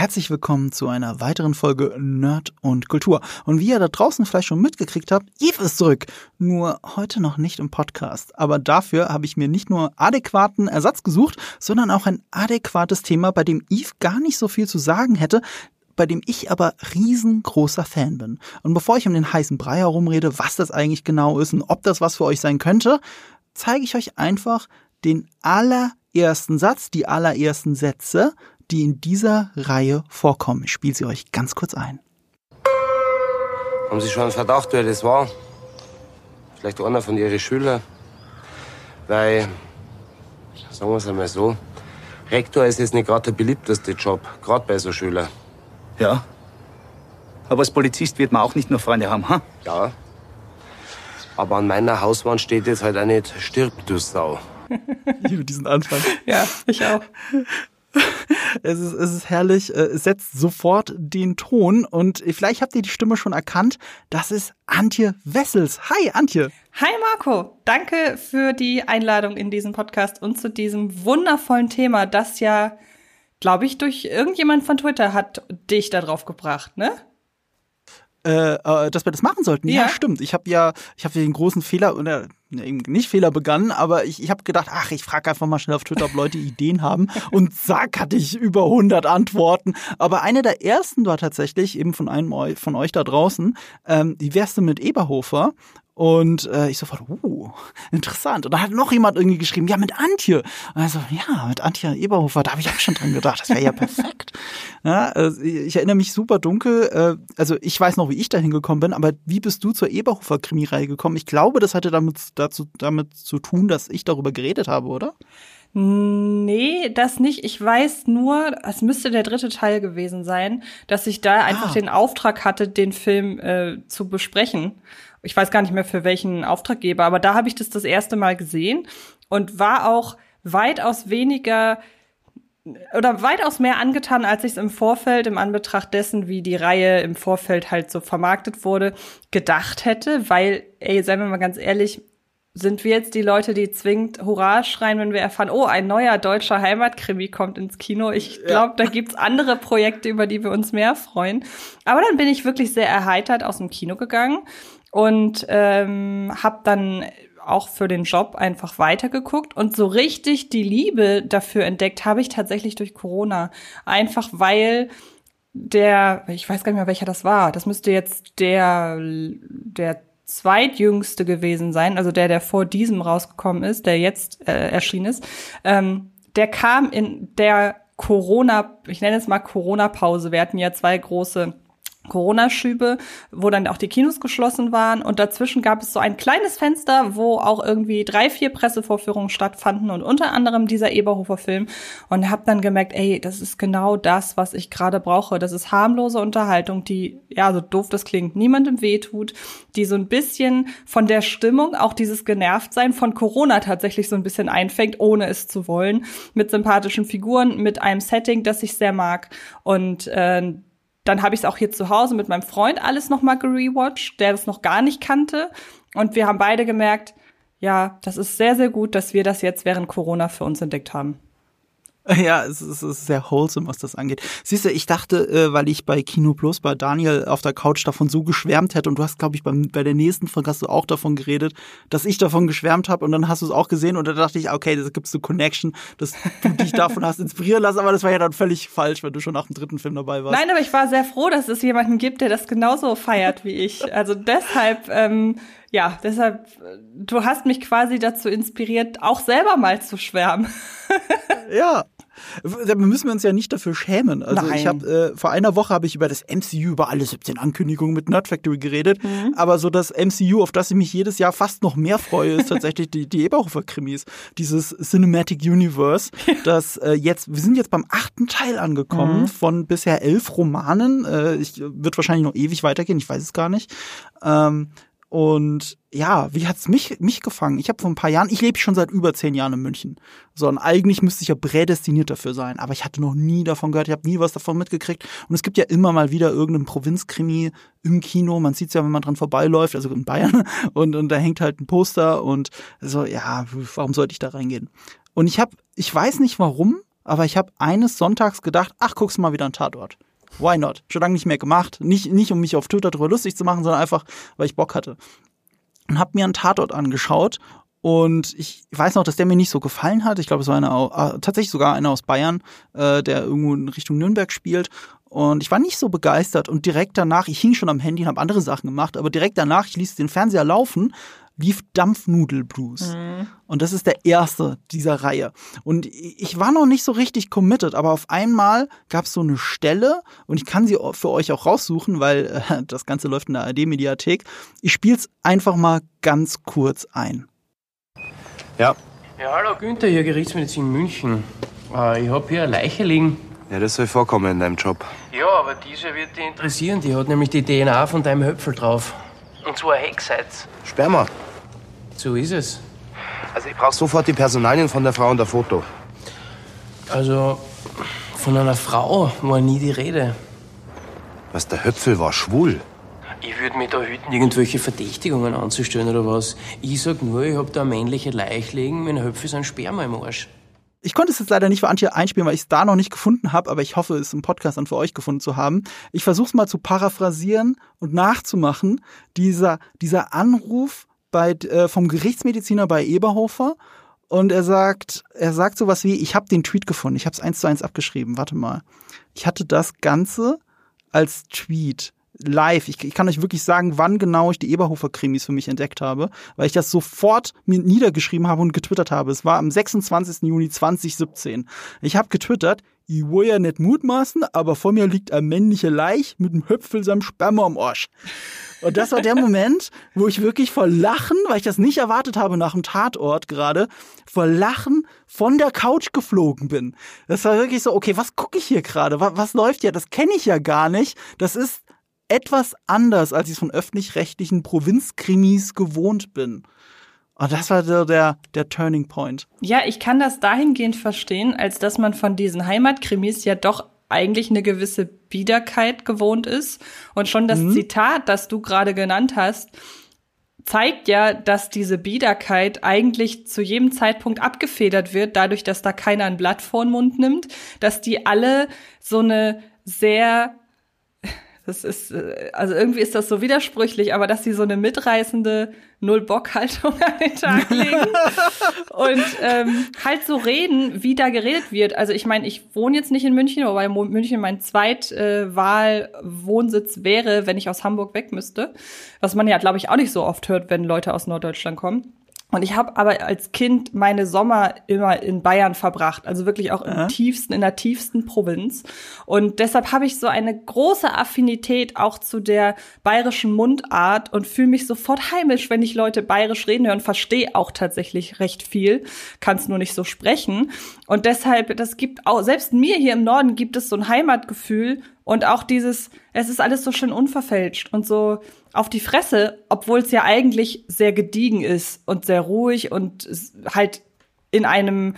herzlich willkommen zu einer weiteren Folge Nerd und Kultur. Und wie ihr da draußen vielleicht schon mitgekriegt habt, Eve ist zurück. Nur heute noch nicht im Podcast. Aber dafür habe ich mir nicht nur adäquaten Ersatz gesucht, sondern auch ein adäquates Thema, bei dem Eve gar nicht so viel zu sagen hätte, bei dem ich aber riesengroßer Fan bin. Und bevor ich um den heißen Brei herumrede, was das eigentlich genau ist und ob das was für euch sein könnte, zeige ich euch einfach den allerersten Satz, die allerersten Sätze, die in dieser Reihe vorkommen. Ich spiele sie euch ganz kurz ein. Haben Sie schon einen Verdacht, wer das war? Vielleicht einer von Ihren Schülern? Weil, sagen wir es einmal so, Rektor ist jetzt nicht gerade der beliebteste Job, gerade bei so Schülern. Ja. Aber als Polizist wird man auch nicht nur Freunde haben, ha? Ja. Aber an meiner Hauswand steht jetzt halt auch nicht Stirb, du Sau. Ich liebe diesen Anfang. Ja, ich auch. Es ist, es ist herrlich, äh, es setzt sofort den Ton und vielleicht habt ihr die Stimme schon erkannt. Das ist Antje Wessels. Hi, Antje. Hi Marco, danke für die Einladung in diesen Podcast und zu diesem wundervollen Thema, das ja, glaube ich, durch irgendjemand von Twitter hat dich da drauf gebracht, ne? Äh, äh, dass wir das machen sollten. Ja, Ja. stimmt. Ich habe ja, ich habe den großen Fehler oder ne, eben nicht Fehler begangen, aber ich, ich habe gedacht, ach, ich frage einfach mal schnell auf Twitter, ob Leute Ideen haben. Und zack, hatte ich über 100 Antworten. Aber eine der ersten war tatsächlich eben von einem von euch da draußen. Ähm, wie wärst du mit Eberhofer? Und äh, ich sofort, uh, interessant. Und dann hat noch jemand irgendwie geschrieben, ja, mit Antje. Und also, ja, mit Antje Eberhofer, da habe ich auch schon dran gedacht. Das wäre ja perfekt. Ja, also ich erinnere mich super dunkel. Äh, also ich weiß noch, wie ich da hingekommen bin, aber wie bist du zur Eberhofer-Krimireihe gekommen? Ich glaube, das hatte damit, dazu, damit zu tun, dass ich darüber geredet habe, oder? Nee, das nicht. Ich weiß nur, es müsste der dritte Teil gewesen sein, dass ich da einfach Ah. den Auftrag hatte, den Film äh, zu besprechen. Ich weiß gar nicht mehr für welchen Auftraggeber, aber da habe ich das das erste Mal gesehen und war auch weitaus weniger oder weitaus mehr angetan, als ich es im Vorfeld, im Anbetracht dessen, wie die Reihe im Vorfeld halt so vermarktet wurde, gedacht hätte, weil, ey, seien wir mal ganz ehrlich, sind wir jetzt die Leute, die zwingend Hurra schreien, wenn wir erfahren, oh, ein neuer deutscher Heimatkrimi kommt ins Kino. Ich glaube, da gibt's andere Projekte, über die wir uns mehr freuen. Aber dann bin ich wirklich sehr erheitert aus dem Kino gegangen und ähm, habe dann auch für den Job einfach weitergeguckt und so richtig die Liebe dafür entdeckt habe ich tatsächlich durch Corona. Einfach weil der, ich weiß gar nicht mehr, welcher das war. Das müsste jetzt der, der zweitjüngste gewesen sein, also der, der vor diesem rausgekommen ist, der jetzt äh, erschienen ist. Ähm, der kam in der Corona, ich nenne es mal Corona-Pause. Wir hatten ja zwei große Corona-Schübe, wo dann auch die Kinos geschlossen waren. Und dazwischen gab es so ein kleines Fenster, wo auch irgendwie drei, vier Pressevorführungen stattfanden und unter anderem dieser Eberhofer-Film und habe dann gemerkt, ey, das ist genau das, was ich gerade brauche. Das ist harmlose Unterhaltung, die, ja, so doof das klingt, niemandem wehtut, die so ein bisschen von der Stimmung, auch dieses Genervtsein von Corona tatsächlich so ein bisschen einfängt, ohne es zu wollen, mit sympathischen Figuren, mit einem Setting, das ich sehr mag. Und äh, dann habe ich es auch hier zu Hause mit meinem Freund alles nochmal gerewatcht, der das noch gar nicht kannte. Und wir haben beide gemerkt, ja, das ist sehr, sehr gut, dass wir das jetzt während Corona für uns entdeckt haben. Ja, es ist, es ist sehr wholesome, was das angeht. Siehst du, ich dachte, äh, weil ich bei Kino Plus bei Daniel auf der Couch davon so geschwärmt hätte und du hast, glaube ich, beim, bei der nächsten Folge hast du auch davon geredet, dass ich davon geschwärmt habe und dann hast du es auch gesehen und da dachte ich, okay, da gibt's eine Connection, dass du dich davon hast inspirieren lassen, aber das war ja dann völlig falsch, wenn du schon nach dem dritten Film dabei warst. Nein, aber ich war sehr froh, dass es jemanden gibt, der das genauso feiert wie ich. Also deshalb, ähm, ja, deshalb, äh, du hast mich quasi dazu inspiriert, auch selber mal zu schwärmen. Ja. Da müssen wir uns ja nicht dafür schämen. Also Nein. ich habe äh, vor einer Woche habe ich über das MCU über alle 17 Ankündigungen mit Nerd Factory geredet, Mhm. aber so das MCU, auf das ich mich jedes Jahr fast noch mehr freue, ist tatsächlich die, die Eberhofer Krimis, dieses Cinematic Universe, das äh, jetzt wir sind jetzt beim achten Teil angekommen Mhm. von bisher elf Romanen. Äh, ich wird wahrscheinlich noch ewig weitergehen, ich weiß es gar nicht. Ähm, und ja, wie hat's mich, mich gefangen? Ich habe vor ein paar Jahren, ich lebe schon seit über zehn Jahren in München. So, und eigentlich müsste ich ja prädestiniert dafür sein. Aber ich hatte noch nie davon gehört, ich habe nie was davon mitgekriegt. Und es gibt ja immer mal wieder irgendeinen Provinzkrimi im Kino. Man sieht's ja, wenn man dran vorbeiläuft, also in Bayern. Und, und da hängt halt ein Poster und so, ja, warum sollte ich da reingehen? Und ich habe, ich weiß nicht warum, aber ich habe eines Sonntags gedacht, ach, guckst mal wieder einen Tatort. Why not? Schon lange nicht mehr gemacht. Nicht, nicht um mich auf Twitter drüber lustig zu machen, sondern einfach, weil ich Bock hatte. Und habe mir einen Tatort angeschaut und ich weiß noch, dass der mir nicht so gefallen hat. Ich glaube, es war einer, äh, tatsächlich sogar einer aus Bayern, äh, der irgendwo in Richtung Nürnberg spielt. Und ich war nicht so begeistert. Und direkt danach, ich hing schon am Handy und habe andere Sachen gemacht, aber direkt danach, ich ließ den Fernseher laufen, lief Dampfnudelblues. Mhm. Und das ist der erste dieser Reihe. Und ich war noch nicht so richtig committed, aber auf einmal gab es so eine Stelle und ich kann sie für euch auch raussuchen, weil äh, das Ganze läuft in der ARD-Mediathek. Ich spiele es einfach mal ganz kurz ein. Ja. Ja, hallo Günther, hier Gerichtsmedizin München. Äh, ich habe hier eine Leiche liegen. Ja, das soll vorkommen in deinem Job. Ja, aber diese wird dich interessieren. Die hat nämlich die DNA von deinem Höpfel drauf. Und zwar Hexeits. Sperma. So ist es. Also ich brauche sofort die Personalien von der Frau und der Foto. Also, von einer Frau war nie die Rede. Was, der Höpfel war schwul? Ich würde mich da hüten, irgendwelche Verdächtigungen anzustellen oder was. Ich sag nur, ich hab da eine männliche Leiche liegen, mein Höpfel ist ein Sperma im Arsch. Ich konnte es jetzt leider nicht für Antje einspielen, weil ich es da noch nicht gefunden habe, aber ich hoffe, es im Podcast dann für euch gefunden zu haben. Ich versuche es mal zu paraphrasieren und nachzumachen. Dieser, dieser Anruf bei, äh, vom Gerichtsmediziner bei Eberhofer und er sagt, er sagt sowas wie, ich habe den Tweet gefunden, ich habe es eins zu eins abgeschrieben, warte mal. Ich hatte das Ganze als Tweet live. Ich, ich kann euch wirklich sagen, wann genau ich die Eberhofer-Krimis für mich entdeckt habe, weil ich das sofort mir niedergeschrieben habe und getwittert habe. Es war am 26. Juni 2017. Ich habe getwittert, ich will ja nicht mutmaßen, aber vor mir liegt ein männliche Leich mit einem Höpfel seinem Sperma am Arsch. Und das war der Moment, wo ich wirklich vor Lachen, weil ich das nicht erwartet habe nach dem Tatort gerade, vor Lachen von der Couch geflogen bin. Das war wirklich so, okay, was gucke ich hier gerade? Was, was läuft ja? Das kenne ich ja gar nicht. Das ist etwas anders, als ich es von öffentlich-rechtlichen Provinzkrimis gewohnt bin. Und das war der, der, der Turning Point. Ja, ich kann das dahingehend verstehen, als dass man von diesen Heimatkrimis ja doch eigentlich eine gewisse Biederkeit gewohnt ist. Und schon das mhm. Zitat, das du gerade genannt hast, zeigt ja, dass diese Biederkeit eigentlich zu jedem Zeitpunkt abgefedert wird, dadurch, dass da keiner ein Blatt vor den Mund nimmt, dass die alle so eine sehr das ist, äh, also irgendwie ist das so widersprüchlich, aber dass sie so eine mitreißende Null-Bock-Haltung an den Tag legen und ähm, halt so reden, wie da geredet wird. Also ich meine, ich wohne jetzt nicht in München, wobei München mein Zweitwahl-Wohnsitz wäre, wenn ich aus Hamburg weg müsste. Was man ja, glaube ich, auch nicht so oft hört, wenn Leute aus Norddeutschland kommen. Und ich habe aber als Kind meine Sommer immer in Bayern verbracht, also wirklich auch im ja. tiefsten, in der tiefsten Provinz. Und deshalb habe ich so eine große Affinität auch zu der bayerischen Mundart und fühle mich sofort heimisch, wenn ich Leute bayerisch reden höre und verstehe auch tatsächlich recht viel, kann es nur nicht so sprechen. Und deshalb, das gibt auch, selbst mir hier im Norden gibt es so ein Heimatgefühl und auch dieses, es ist alles so schön unverfälscht und so auf die Fresse, obwohl es ja eigentlich sehr gediegen ist und sehr ruhig und halt in einem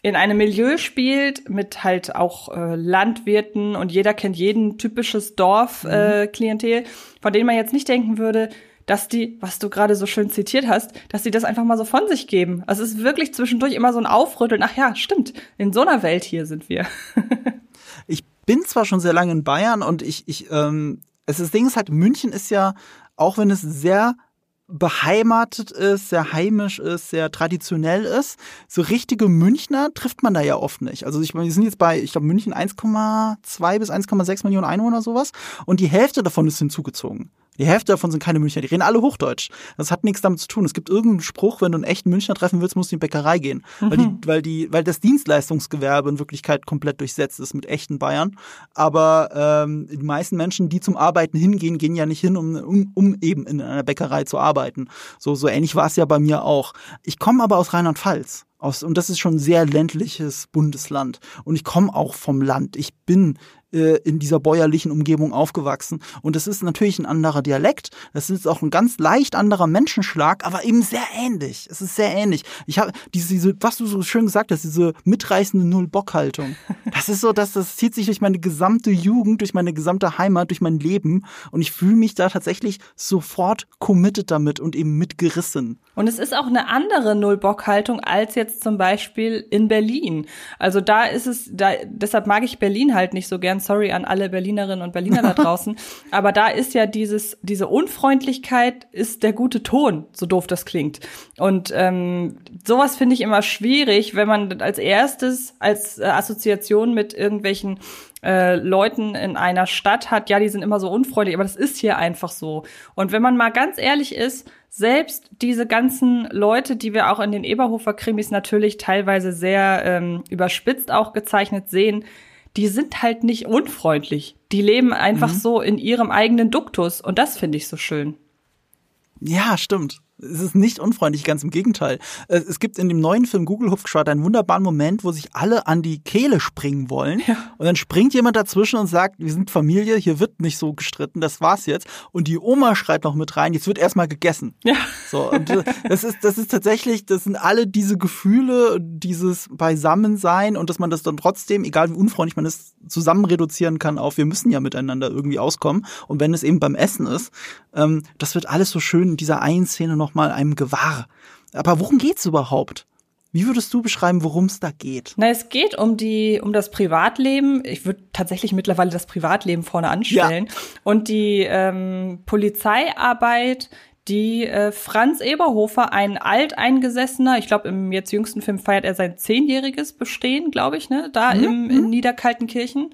in einem Milieu spielt mit halt auch äh, Landwirten und jeder kennt jeden typisches Dorf-Klientel, mhm. äh, von denen man jetzt nicht denken würde, dass die, was du gerade so schön zitiert hast, dass die das einfach mal so von sich geben. Also es ist wirklich zwischendurch immer so ein Aufrütteln. Ach ja, stimmt. In so einer Welt hier sind wir. ich bin zwar schon sehr lange in Bayern und ich, ich, ähm, es ist, das Ding ist halt, München ist ja, auch wenn es sehr beheimatet ist, sehr heimisch ist, sehr traditionell ist. So richtige Münchner trifft man da ja oft nicht. Also ich meine, wir sind jetzt bei, ich glaube, München 1,2 bis 1,6 Millionen Einwohner sowas und die Hälfte davon ist hinzugezogen. Die Hälfte davon sind keine Münchner, die reden alle Hochdeutsch. Das hat nichts damit zu tun. Es gibt irgendeinen Spruch, wenn du einen echten Münchner treffen willst, musst du in die Bäckerei gehen. Mhm. Weil, die, mhm. weil, die, weil das Dienstleistungsgewerbe in Wirklichkeit komplett durchsetzt ist mit echten Bayern. Aber ähm, die meisten Menschen, die zum Arbeiten hingehen, gehen ja nicht hin, um, um, um eben in einer Bäckerei zu arbeiten. So, so ähnlich war es ja bei mir auch. Ich komme aber aus Rheinland-Pfalz. Aus, und das ist schon ein sehr ländliches Bundesland. Und ich komme auch vom Land. Ich bin äh, in dieser bäuerlichen Umgebung aufgewachsen. Und es ist natürlich ein anderer Dialekt. Das ist auch ein ganz leicht anderer Menschenschlag, aber eben sehr ähnlich. Es ist sehr ähnlich. Ich habe diese, diese, was du so schön gesagt hast, diese mitreißende Null-Bock-Haltung. Das ist so, dass das zieht sich durch meine gesamte Jugend, durch meine gesamte Heimat, durch mein Leben. Und ich fühle mich da tatsächlich sofort committed damit und eben mitgerissen. Und es ist auch eine andere Null-Bock-Haltung als jetzt jetzt zum Beispiel in Berlin. Also da ist es, da, deshalb mag ich Berlin halt nicht so gern. Sorry an alle Berlinerinnen und Berliner da draußen. Aber da ist ja dieses, diese Unfreundlichkeit ist der gute Ton, so doof das klingt. Und ähm, sowas finde ich immer schwierig, wenn man als erstes als äh, Assoziation mit irgendwelchen äh, Leuten in einer Stadt hat, ja, die sind immer so unfreundlich, aber das ist hier einfach so. Und wenn man mal ganz ehrlich ist, selbst diese ganzen Leute, die wir auch in den Eberhofer-Krimis natürlich teilweise sehr ähm, überspitzt auch gezeichnet sehen, die sind halt nicht unfreundlich. Die leben einfach mhm. so in ihrem eigenen Duktus und das finde ich so schön. Ja, stimmt. Es ist nicht unfreundlich, ganz im Gegenteil. Es gibt in dem neuen Film Google Hupfschwad einen wunderbaren Moment, wo sich alle an die Kehle springen wollen. Ja. Und dann springt jemand dazwischen und sagt, wir sind Familie, hier wird nicht so gestritten, das war's jetzt. Und die Oma schreit noch mit rein, jetzt wird erstmal gegessen. Ja. So, und äh, das ist, das ist tatsächlich, das sind alle diese Gefühle, dieses Beisammensein und dass man das dann trotzdem, egal wie unfreundlich man ist, zusammen reduzieren kann auf, wir müssen ja miteinander irgendwie auskommen. Und wenn es eben beim Essen ist, ähm, das wird alles so schön in dieser einen Szene noch mal einem gewahr. Aber worum geht's überhaupt? Wie würdest du beschreiben, worum es da geht? Na, es geht um die, um das Privatleben. Ich würde tatsächlich mittlerweile das Privatleben vorne anstellen. Ja. Und die ähm, Polizeiarbeit, die äh, Franz Eberhofer, ein alteingesessener, ich glaube, im jetzt jüngsten Film feiert er sein zehnjähriges Bestehen, glaube ich, ne, da mhm. im, in Niederkaltenkirchen.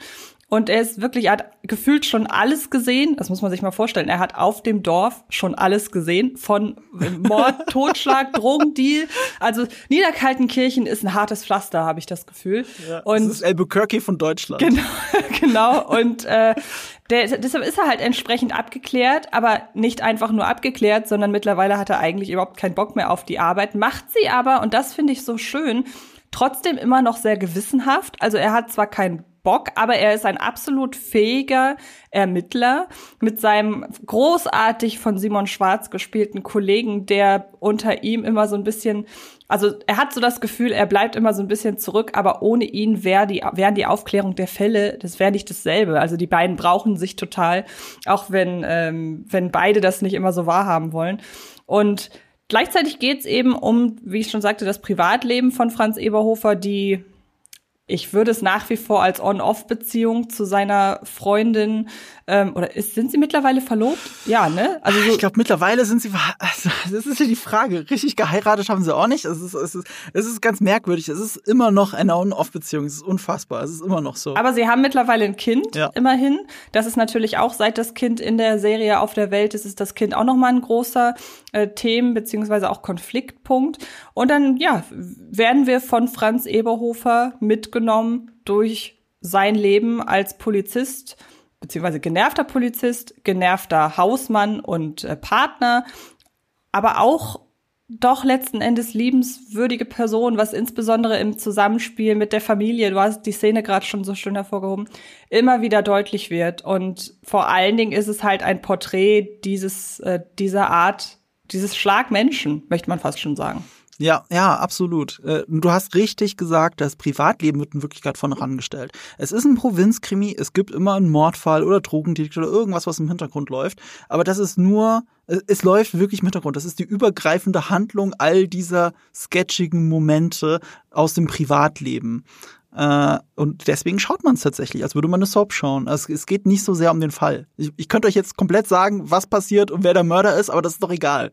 Und er ist wirklich, er hat gefühlt schon alles gesehen. Das muss man sich mal vorstellen. Er hat auf dem Dorf schon alles gesehen. Von Mord, Totschlag, Drogendeal. Also Niederkaltenkirchen ist ein hartes Pflaster, habe ich das Gefühl. Ja, und das ist Albuquerque von Deutschland. Genau, genau. Und äh, der, deshalb ist er halt entsprechend abgeklärt, aber nicht einfach nur abgeklärt, sondern mittlerweile hat er eigentlich überhaupt keinen Bock mehr auf die Arbeit. Macht sie aber, und das finde ich so schön, trotzdem immer noch sehr gewissenhaft. Also er hat zwar keinen Bock, aber er ist ein absolut fähiger Ermittler mit seinem großartig von Simon Schwarz gespielten Kollegen, der unter ihm immer so ein bisschen, also er hat so das Gefühl, er bleibt immer so ein bisschen zurück, aber ohne ihn wäre die, wären die Aufklärung der Fälle, das wäre nicht dasselbe. Also die beiden brauchen sich total, auch wenn, ähm, wenn beide das nicht immer so wahrhaben wollen. Und Gleichzeitig geht es eben um, wie ich schon sagte, das Privatleben von Franz Eberhofer, die ich würde es nach wie vor als On-Off-Beziehung zu seiner Freundin ähm, oder ist, sind sie mittlerweile verlobt? Ja, ne? Also so ich glaube mittlerweile sind sie. Also, das ist ja die Frage. Richtig geheiratet haben sie auch nicht. Es ist, es ist, es ist ganz merkwürdig. Es ist immer noch eine On-Off-Beziehung. Es ist unfassbar. Es ist immer noch so. Aber sie haben mittlerweile ein Kind. Ja. Immerhin. Das ist natürlich auch seit das Kind in der Serie auf der Welt ist, ist das Kind auch noch mal ein großer äh, Themen beziehungsweise auch Konfliktpunkt. Und dann ja werden wir von Franz Eberhofer mitgenommen durch sein Leben als Polizist beziehungsweise genervter Polizist, genervter Hausmann und äh, Partner, aber auch doch letzten Endes liebenswürdige Person, was insbesondere im Zusammenspiel mit der Familie, du hast die Szene gerade schon so schön hervorgehoben, immer wieder deutlich wird. Und vor allen Dingen ist es halt ein Porträt dieses, äh, dieser Art, dieses Schlagmenschen, möchte man fast schon sagen. Ja, ja, absolut. Äh, du hast richtig gesagt, das Privatleben wird in Wirklichkeit von herangestellt. Es ist ein Provinzkrimi, es gibt immer einen Mordfall oder Drogendelikt oder irgendwas, was im Hintergrund läuft. Aber das ist nur, es läuft wirklich im Hintergrund. Das ist die übergreifende Handlung all dieser sketchigen Momente aus dem Privatleben. Äh, und deswegen schaut man es tatsächlich, als würde man eine Soap schauen. Also es geht nicht so sehr um den Fall. Ich, ich könnte euch jetzt komplett sagen, was passiert und wer der Mörder ist, aber das ist doch egal.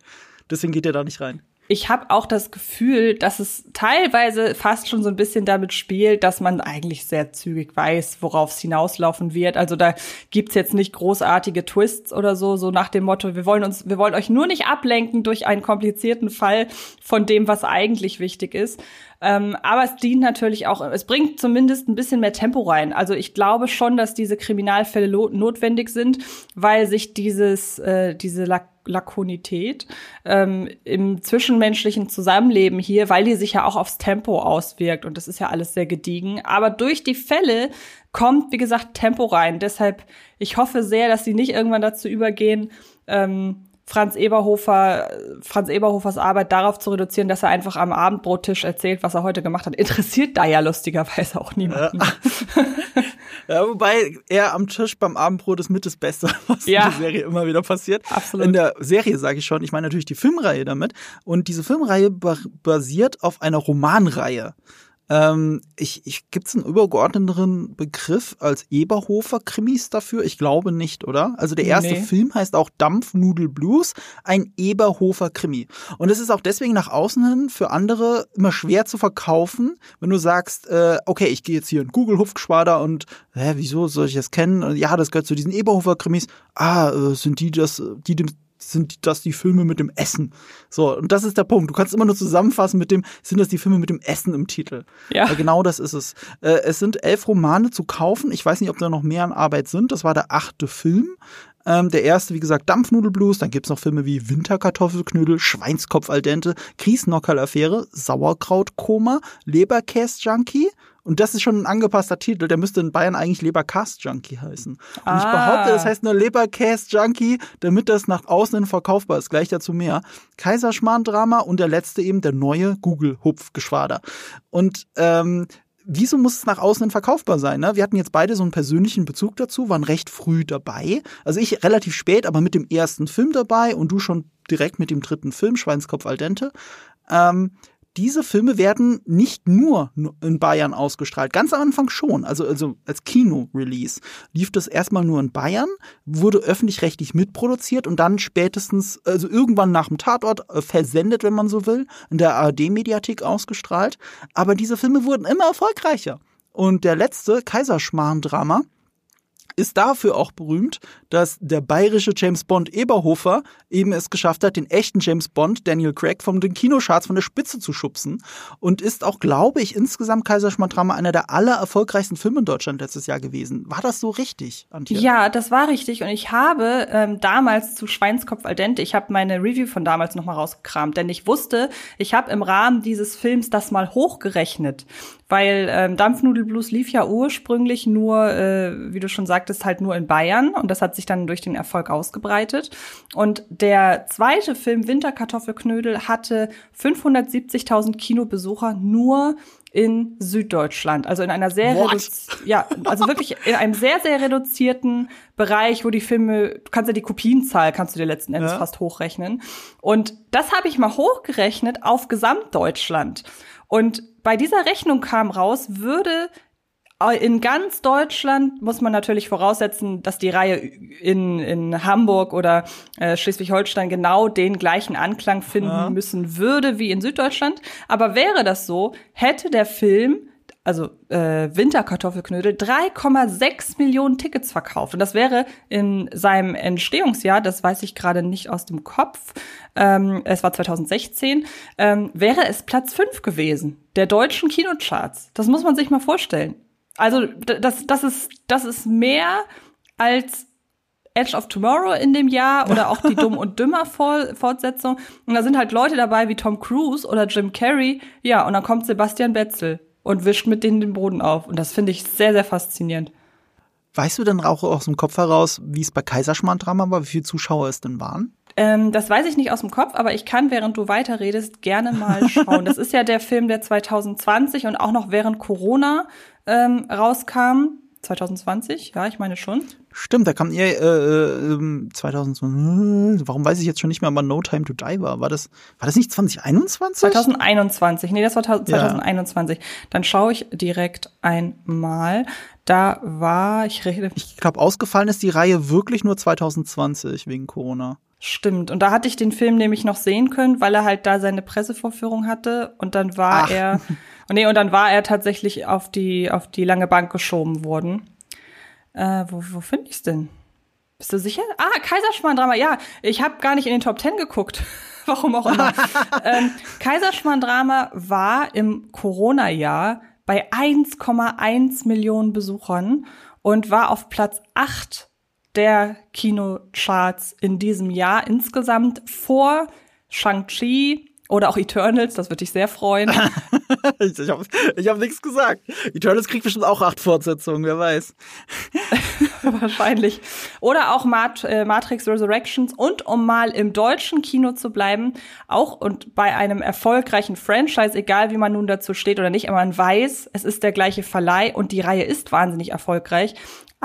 Deswegen geht ihr da nicht rein ich habe auch das Gefühl, dass es teilweise fast schon so ein bisschen damit spielt, dass man eigentlich sehr zügig weiß, worauf es hinauslaufen wird. Also da gibt's jetzt nicht großartige Twists oder so, so nach dem Motto, wir wollen uns, wir wollen euch nur nicht ablenken durch einen komplizierten Fall von dem, was eigentlich wichtig ist. Ähm, aber es dient natürlich auch, es bringt zumindest ein bisschen mehr Tempo rein. Also ich glaube schon, dass diese Kriminalfälle notwendig sind, weil sich dieses, äh, diese Lak Lakonität ähm, im zwischenmenschlichen Zusammenleben hier, weil die sich ja auch aufs Tempo auswirkt und das ist ja alles sehr gediegen. Aber durch die Fälle kommt, wie gesagt, Tempo rein. Deshalb, ich hoffe sehr, dass sie nicht irgendwann dazu übergehen, ähm, Franz Eberhofer, Franz Eberhofers Arbeit darauf zu reduzieren, dass er einfach am Abendbrottisch erzählt, was er heute gemacht hat. Interessiert da ja lustigerweise auch niemanden. Ja. Ja, wobei er am Tisch beim Abendbrot ist mit das Beste, was Ja. in der Serie immer wieder passiert. Absolut. In der Serie sage ich schon, ich meine natürlich die Filmreihe damit. Und diese Filmreihe ba- basiert auf einer Romanreihe. Ähm, ich, ich, Gibt es einen übergeordneteren Begriff als Eberhofer-Krimis dafür? Ich glaube nicht, oder? Also der erste Nee. Film heißt auch Dampfnudel Blues, ein Eberhofer-Krimi. Und es ist auch deswegen nach außen hin für andere immer schwer zu verkaufen, wenn du sagst, äh, okay, ich gehe jetzt hier in Google Hupfgeschwader und hä, wieso soll ich das kennen? Und Ja, das gehört zu diesen Eberhofer-Krimis. Ah, äh, sind die das, die dem sind das die Filme mit dem Essen? So, und das ist der Punkt. Du kannst immer nur zusammenfassen mit dem, sind das die Filme mit dem Essen im Titel? Ja. Äh, Genau das ist es. Äh, Es sind elf Romane zu kaufen. Ich weiß nicht, ob da noch mehr an Arbeit sind. Das war der achte Film. Ähm, der erste, wie gesagt, Dampfnudelblues. Dann gibt's noch Filme wie Winterkartoffelknödel, Schweinskopf al dente, Kriesnockerl-Affäre, Sauerkrautkoma, Leberkäse-Junkie. Und das ist schon ein angepasster Titel. Der müsste in Bayern eigentlich Leberkäse-Junkie heißen. Und ich Ah. behaupte, das heißt nur Leberkäse-Junkie, damit das nach außen hin verkaufbar ist. Gleich dazu mehr. Kaiserschmarrn-Drama und der letzte eben der neue Google-Hupfgeschwader. Und ähm, wieso muss es nach außen hin verkaufbar sein? Ne? Wir hatten jetzt beide so einen persönlichen Bezug dazu, waren recht früh dabei. Also ich relativ spät, aber mit dem ersten Film dabei und du schon direkt mit dem dritten Film, Schweinskopf al dente. Ähm, diese Filme werden nicht nur in Bayern ausgestrahlt, ganz am Anfang schon, also, also als Kino-Release lief das erstmal nur in Bayern, wurde öffentlich-rechtlich mitproduziert und dann spätestens, also irgendwann nach dem Tatort äh, versendet, wenn man so will, in der ARD-Mediathek ausgestrahlt. Aber diese Filme wurden immer erfolgreicher. Und der letzte, Kaiserschmarrn-Drama, ist dafür auch berühmt, dass der bayerische James Bond Eberhofer eben es geschafft hat, den echten James Bond, Daniel Craig, von den Kinocharts von der Spitze zu schubsen und ist auch, glaube ich, insgesamt Kaiserschmarrn-Drama einer der aller erfolgreichsten Filme in Deutschland letztes Jahr gewesen. War das so richtig, Antje? Ja, das war richtig. Und ich habe ähm, damals zu Schweinskopf al dente, ich habe meine Review von damals noch mal rausgekramt, denn ich wusste, ich habe im Rahmen dieses Films das mal hochgerechnet, weil ähm, Dampfnudelblues lief ja ursprünglich nur, äh, wie du schon sagtest, halt nur in Bayern und das hat sich dann durch den Erfolg ausgebreitet. Und der zweite Film Winterkartoffelknödel hatte 570.000 Kinobesucher nur in Süddeutschland, also in einer sehr ja, also wirklich in einem sehr sehr reduzierten Bereich, wo die Filme, du kannst ja die Kopienzahl kannst du dir letzten Endes Ja. fast hochrechnen und das habe ich mal hochgerechnet auf Gesamtdeutschland und bei dieser Rechnung kam raus, würde in ganz Deutschland muss man natürlich voraussetzen, dass die Reihe in, in Hamburg oder äh, Schleswig-Holstein genau den gleichen Anklang finden Ja. müssen würde wie in Süddeutschland. Aber wäre das so, hätte der Film, also äh, Winterkartoffelknödel, 3,6 Millionen Tickets verkauft. Und das wäre in seinem Entstehungsjahr, das weiß ich gerade nicht aus dem Kopf, ähm, es war 2016, ähm, wäre es Platz 5 gewesen der deutschen Kinocharts. Das muss man sich mal vorstellen. Also das, das, ist, das ist mehr als Edge of Tomorrow in dem Jahr oder auch die Dumm und Dümmer Fortsetzung. Und da sind halt Leute dabei wie Tom Cruise oder Jim Carrey. Ja, und dann kommt Sebastian Betzel und wischt mit denen den Boden auf. Und das finde ich sehr, sehr faszinierend. Weißt du denn auch aus dem Kopf heraus, wie es bei Kaiserschmarrn-Drama war, wie viele Zuschauer es denn waren? Ähm, das weiß ich nicht aus dem Kopf, aber ich kann, während du weiterredest, gerne mal schauen. das ist ja der Film, der 2020 und auch noch während Corona ähm, rauskam. 2020, ja, ich meine schon. Stimmt, da kam ihr äh, äh, 2000. Warum weiß ich jetzt schon nicht mehr, wann No Time to Die war? War das, war das nicht 2021? 2021, nee, das war ta- Ja. 2021. Dann schaue ich direkt einmal. Da war, ich rede, Ich glaube, ausgefallen ist die Reihe wirklich nur 2020 wegen Corona. stimmt. Und da hatte ich den Film nämlich noch sehen können, weil er halt da seine Pressevorführung hatte. Und dann war Ach. er, und nee, und dann war er tatsächlich auf die, auf die lange Bank geschoben worden. Äh, wo, wo finde ich's denn? Bist du sicher? Ah, Kaiserschmarrn-Drama. Ja, ich habe gar nicht in den Top Ten geguckt. Warum auch immer. ähm, Kaiserschmarrn-Drama war im Corona-Jahr bei 1,1 Millionen Besuchern und war auf Platz 8 der Kinocharts in diesem Jahr insgesamt vor Shang-Chi oder auch Eternals, das würde dich sehr freuen. ich ich habe hab nichts gesagt. Eternals kriegt bestimmt auch acht Fortsetzungen, wer weiß. Wahrscheinlich. Oder auch Mat äh, Matrix Resurrections und um mal im deutschen Kino zu bleiben, auch und bei einem erfolgreichen Franchise, egal wie man nun dazu steht oder nicht, aber man weiß, es ist der gleiche Verleih und die Reihe ist wahnsinnig erfolgreich.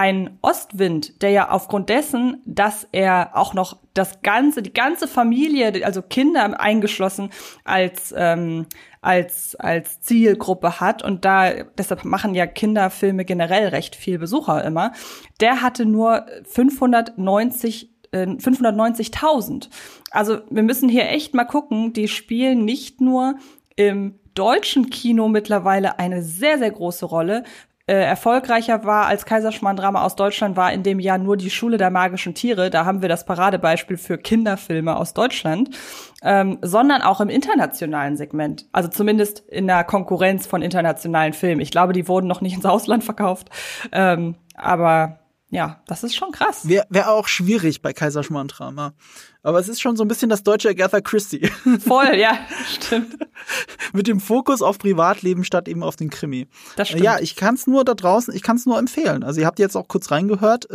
Ein Ostwind, der ja aufgrund dessen, dass er auch noch das ganze, die ganze Familie, also Kinder eingeschlossen als ähm, als, als Zielgruppe hat und da, deshalb machen ja Kinderfilme generell recht viel Besucher immer, der hatte nur 590 590.000. Äh, also wir müssen hier echt mal gucken, die spielen nicht nur im deutschen Kino mittlerweile eine sehr, sehr große Rolle, äh, erfolgreicher war als Kaiserschmarrn-Drama aus Deutschland war in dem Jahr nur die Schule der magischen Tiere. Da haben wir das Paradebeispiel für Kinderfilme aus Deutschland, ähm, sondern auch im internationalen Segment. Also zumindest in der Konkurrenz von internationalen Filmen. Ich glaube, die wurden noch nicht ins Ausland verkauft. Ähm, aber ja, das ist schon krass. Wäre wär auch schwierig bei Kaiserschmarrn-Drama. Aber es ist schon so ein bisschen das deutsche Agatha Christie. Voll, ja, stimmt. Mit dem Fokus auf Privatleben statt eben auf den Krimi. Das stimmt. Ja, ich kann es nur da draußen, ich kann es nur empfehlen. Also ihr habt jetzt auch kurz reingehört.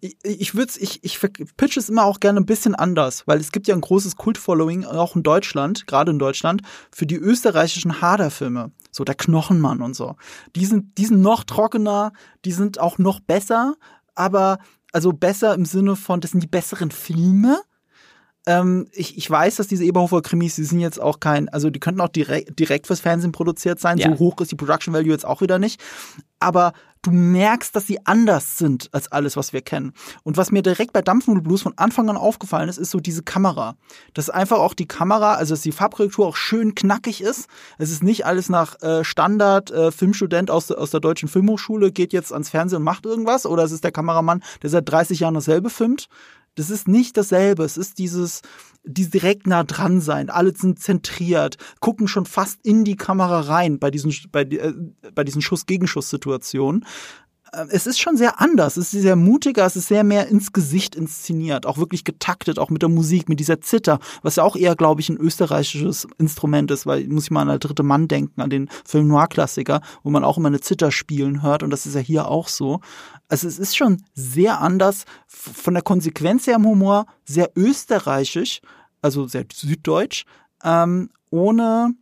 Ich, ich würde ich, ich pitch es immer auch gerne ein bisschen anders, weil es gibt ja ein großes Kult-Following, auch in Deutschland, gerade in Deutschland, für die österreichischen Hader-Filme. So der Knochenmann und so. Die sind, die sind noch trockener, die sind auch noch besser, aber also besser im Sinne von, das sind die besseren Filme. Ähm, ich, ich weiß, dass diese Eberhofer-Krimis, die sind jetzt auch kein, also die könnten auch direkt, direkt fürs Fernsehen produziert sein. Ja. So hoch ist die Production Value jetzt auch wieder nicht. Aber du merkst, dass sie anders sind als alles, was wir kennen. Und was mir direkt bei Dampfnudel Blues von Anfang an aufgefallen ist, ist so diese Kamera. Dass einfach auch die Kamera, also dass die Farbkorrektur auch schön knackig ist. Es ist nicht alles nach äh, Standard äh, Filmstudent aus, aus der deutschen Filmhochschule geht jetzt ans Fernsehen und macht irgendwas. Oder es ist der Kameramann, der seit 30 Jahren dasselbe filmt. Das ist nicht dasselbe. Es ist dieses, dieses direkt nah dran sein. Alle sind zentriert, gucken schon fast in die Kamera rein bei diesen, bei, äh, bei diesen Schuss-Gegenschuss-Situationen. Äh, es ist schon sehr anders. Es ist sehr mutiger, es ist sehr mehr ins Gesicht inszeniert, auch wirklich getaktet, auch mit der Musik, mit dieser Zither, was ja auch eher, glaube ich, ein österreichisches Instrument ist, weil muss ich mal an der dritte Mann denken, an den Film Noir-Klassiker, wo man auch immer eine Zither spielen hört und das ist ja hier auch so. Also es ist schon sehr anders, von der Konsequenz her im Humor, sehr österreichisch, also sehr süddeutsch, ähm, ohne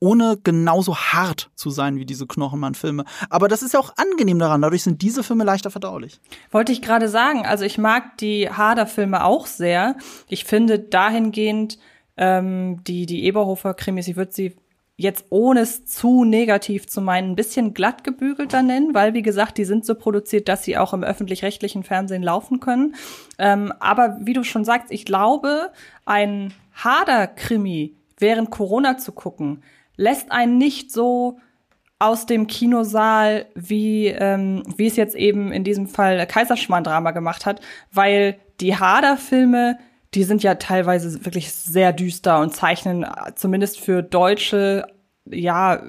ohne genauso hart zu sein wie diese Knochenmann-Filme. Aber das ist ja auch angenehm daran. Dadurch sind diese Filme leichter verdaulich. Wollte ich gerade sagen. Also ich mag die Hader-Filme auch sehr. Ich finde dahingehend ähm, die die Eberhofer-Krimis, ich würde sie jetzt ohne es zu negativ zu meinen, ein bisschen glatt gebügelter nennen, weil wie gesagt, die sind so produziert, dass sie auch im öffentlich-rechtlichen Fernsehen laufen können. Ähm, aber wie du schon sagst, ich glaube, ein Hader-Krimi während Corona zu gucken, lässt einen nicht so aus dem Kinosaal, wie, ähm, wie es jetzt eben in diesem Fall Kaiserschmarrn-Drama gemacht hat, weil die Hader-Filme, die sind ja teilweise wirklich sehr düster und zeichnen zumindest für Deutsche, ja,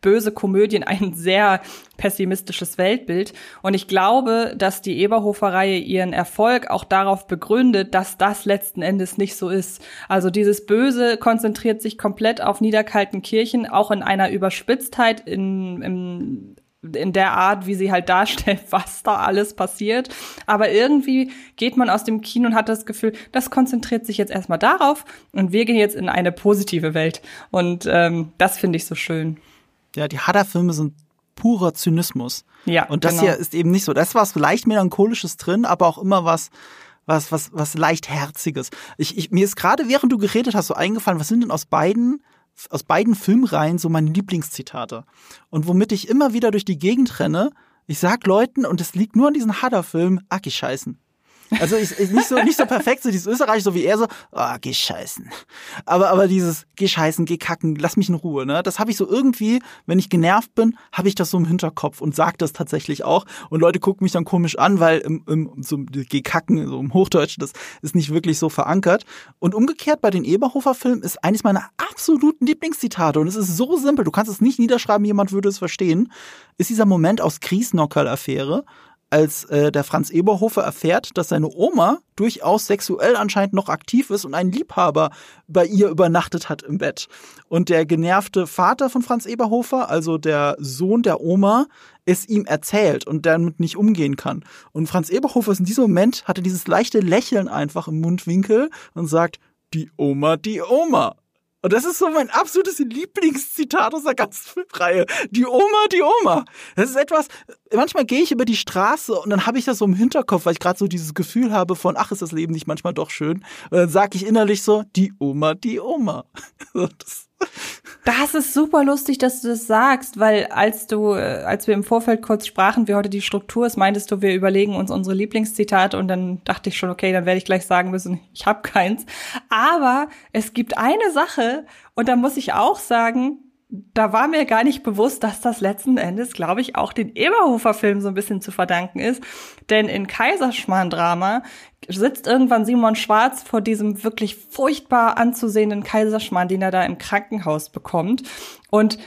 böse Komödien ein sehr pessimistisches Weltbild. Und ich glaube, dass die Eberhofer-Reihe ihren Erfolg auch darauf begründet, dass das letzten Endes nicht so ist. Also dieses Böse konzentriert sich komplett auf niederkalten Kirchen, auch in einer Überspitztheit in, in in der Art, wie sie halt darstellt, was da alles passiert. Aber irgendwie geht man aus dem Kino und hat das Gefühl, das konzentriert sich jetzt erstmal darauf und wir gehen jetzt in eine positive Welt. Und ähm, das finde ich so schön. Ja, die Hadder-Filme sind purer Zynismus. Ja. Und das genau. hier ist eben nicht so. Das ist was leicht melancholisches drin, aber auch immer was, was, was, was leicht herziges. Ich, ich, mir ist gerade, während du geredet hast, so eingefallen, was sind denn aus beiden, aus beiden Filmreihen so meine Lieblingszitate? Und womit ich immer wieder durch die Gegend renne, ich sag Leuten, und es liegt nur an diesen Hadder-Filmen, Aki scheißen. Also ich, ich, nicht so nicht so perfekt, so dieses Österreich, so wie er so, ah, oh, geh scheißen. Aber aber dieses geh scheißen, geh kacken, lass mich in Ruhe, ne? Das habe ich so irgendwie, wenn ich genervt bin, habe ich das so im Hinterkopf und sag das tatsächlich auch und Leute gucken mich dann komisch an, weil im, im so geh kacken, so im Hochdeutschen, das ist nicht wirklich so verankert. Und umgekehrt bei den Eberhofer Filmen ist eines meiner absoluten Lieblingszitate und es ist so simpel, du kannst es nicht niederschreiben, jemand würde es verstehen, ist dieser Moment aus Griesnockerl Affäre, als äh, der Franz Eberhofer erfährt, dass seine Oma durchaus sexuell anscheinend noch aktiv ist und ein Liebhaber bei ihr übernachtet hat im Bett. Und der genervte Vater von Franz Eberhofer, also der Sohn der Oma, es ihm erzählt und damit nicht umgehen kann. Und Franz Eberhofer ist in diesem Moment hatte dieses leichte Lächeln einfach im Mundwinkel und sagt, die Oma, die Oma. Und das ist so mein absolutes Lieblingszitat aus der ganzen Filmreihe. Die Oma, die Oma. Das ist etwas, manchmal gehe ich über die Straße und dann habe ich das so im Hinterkopf, weil ich gerade so dieses Gefühl habe von, ach, ist das Leben nicht manchmal doch schön. Und dann sage ich innerlich so, die Oma, die Oma. Das das ist super lustig, dass du das sagst, weil als du, äh, als wir im Vorfeld kurz sprachen, wie heute die Struktur ist, meintest du, wir überlegen uns unsere Lieblingszitate und dann dachte ich schon, okay, dann werde ich gleich sagen müssen, ich habe keins. Aber es gibt eine Sache und da muss ich auch sagen, da war mir gar nicht bewusst, dass das letzten Endes, glaube ich, auch den Eberhofer-Film so ein bisschen zu verdanken ist. Denn in Kaiserschmarrn-Drama sitzt irgendwann Simon Schwarz vor diesem wirklich furchtbar anzusehenden Kaiserschmarrn, den er da im Krankenhaus bekommt. Und,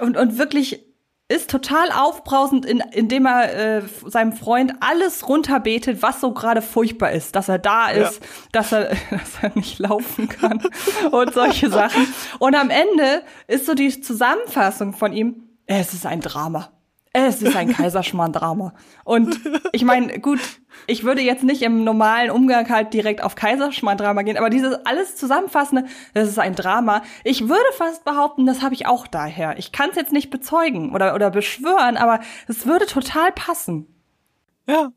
und, und wirklich ist total aufbrausend, in, indem er äh, seinem Freund alles runterbetet, was so gerade furchtbar ist, dass er da ist, ja. dass er, dass er nicht laufen kann und solche Sachen. Und am Ende ist so die Zusammenfassung von ihm: Es ist ein Drama. Es ist ein Kaiserschmarrn-Drama. Und ich meine, gut, ich würde jetzt nicht im normalen Umgang halt direkt auf Kaiserschmarrn-Drama gehen, aber dieses alles zusammenfassende, das ist ein Drama. Ich würde fast behaupten, das habe ich auch daher. Ich kann es jetzt nicht bezeugen oder, oder beschwören, aber es würde total passen. Ja,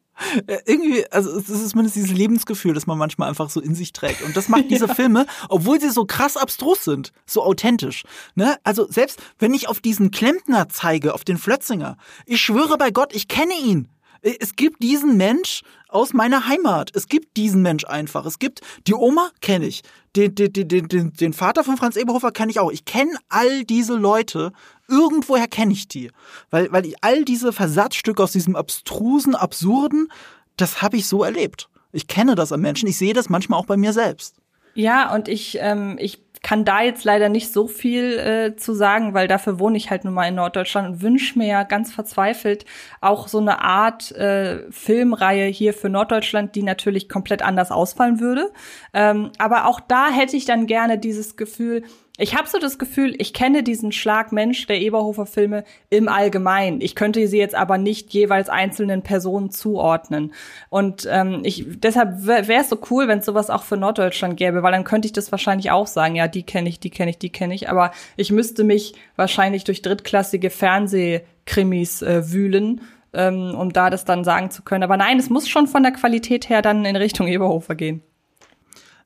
äh, irgendwie, also es ist zumindest dieses Lebensgefühl, das man manchmal einfach so in sich trägt. Und das macht diese ja. Filme, obwohl sie so krass abstrus sind, so authentisch. Ne? Also selbst wenn ich auf diesen Klempner zeige, auf den Flötzinger, ich schwöre bei Gott, ich kenne ihn. Äh, es gibt diesen Mensch aus meiner Heimat. Es gibt diesen Mensch einfach. Es gibt die Oma kenne ich, den, den, den, den, den Vater von Franz Eberhofer kenne ich auch. Ich kenne all diese Leute. Irgendwoher kenne ich die, weil weil ich all diese Versatzstücke aus diesem abstrusen, absurden, das habe ich so erlebt. Ich kenne das am Menschen. Ich sehe das manchmal auch bei mir selbst. Ja, und ich ähm, ich kann da jetzt leider nicht so viel äh, zu sagen, weil dafür wohne ich halt nun mal in Norddeutschland und wünsche mir ja ganz verzweifelt auch so eine Art äh, Filmreihe hier für Norddeutschland, die natürlich komplett anders ausfallen würde. Ähm, aber auch da hätte ich dann gerne dieses Gefühl, ich habe so das Gefühl, ich kenne diesen Schlag Mensch der Eberhofer Filme im Allgemeinen. Ich könnte sie jetzt aber nicht jeweils einzelnen Personen zuordnen. Und ähm, ich, deshalb wäre es so cool, wenn es sowas auch für Norddeutschland gäbe, weil dann könnte ich das wahrscheinlich auch sagen. Ja, die kenne ich, die kenne ich, die kenne ich. Aber ich müsste mich wahrscheinlich durch drittklassige Fernsehkrimis äh, wühlen, ähm, um da das dann sagen zu können. Aber nein, es muss schon von der Qualität her dann in Richtung Eberhofer gehen.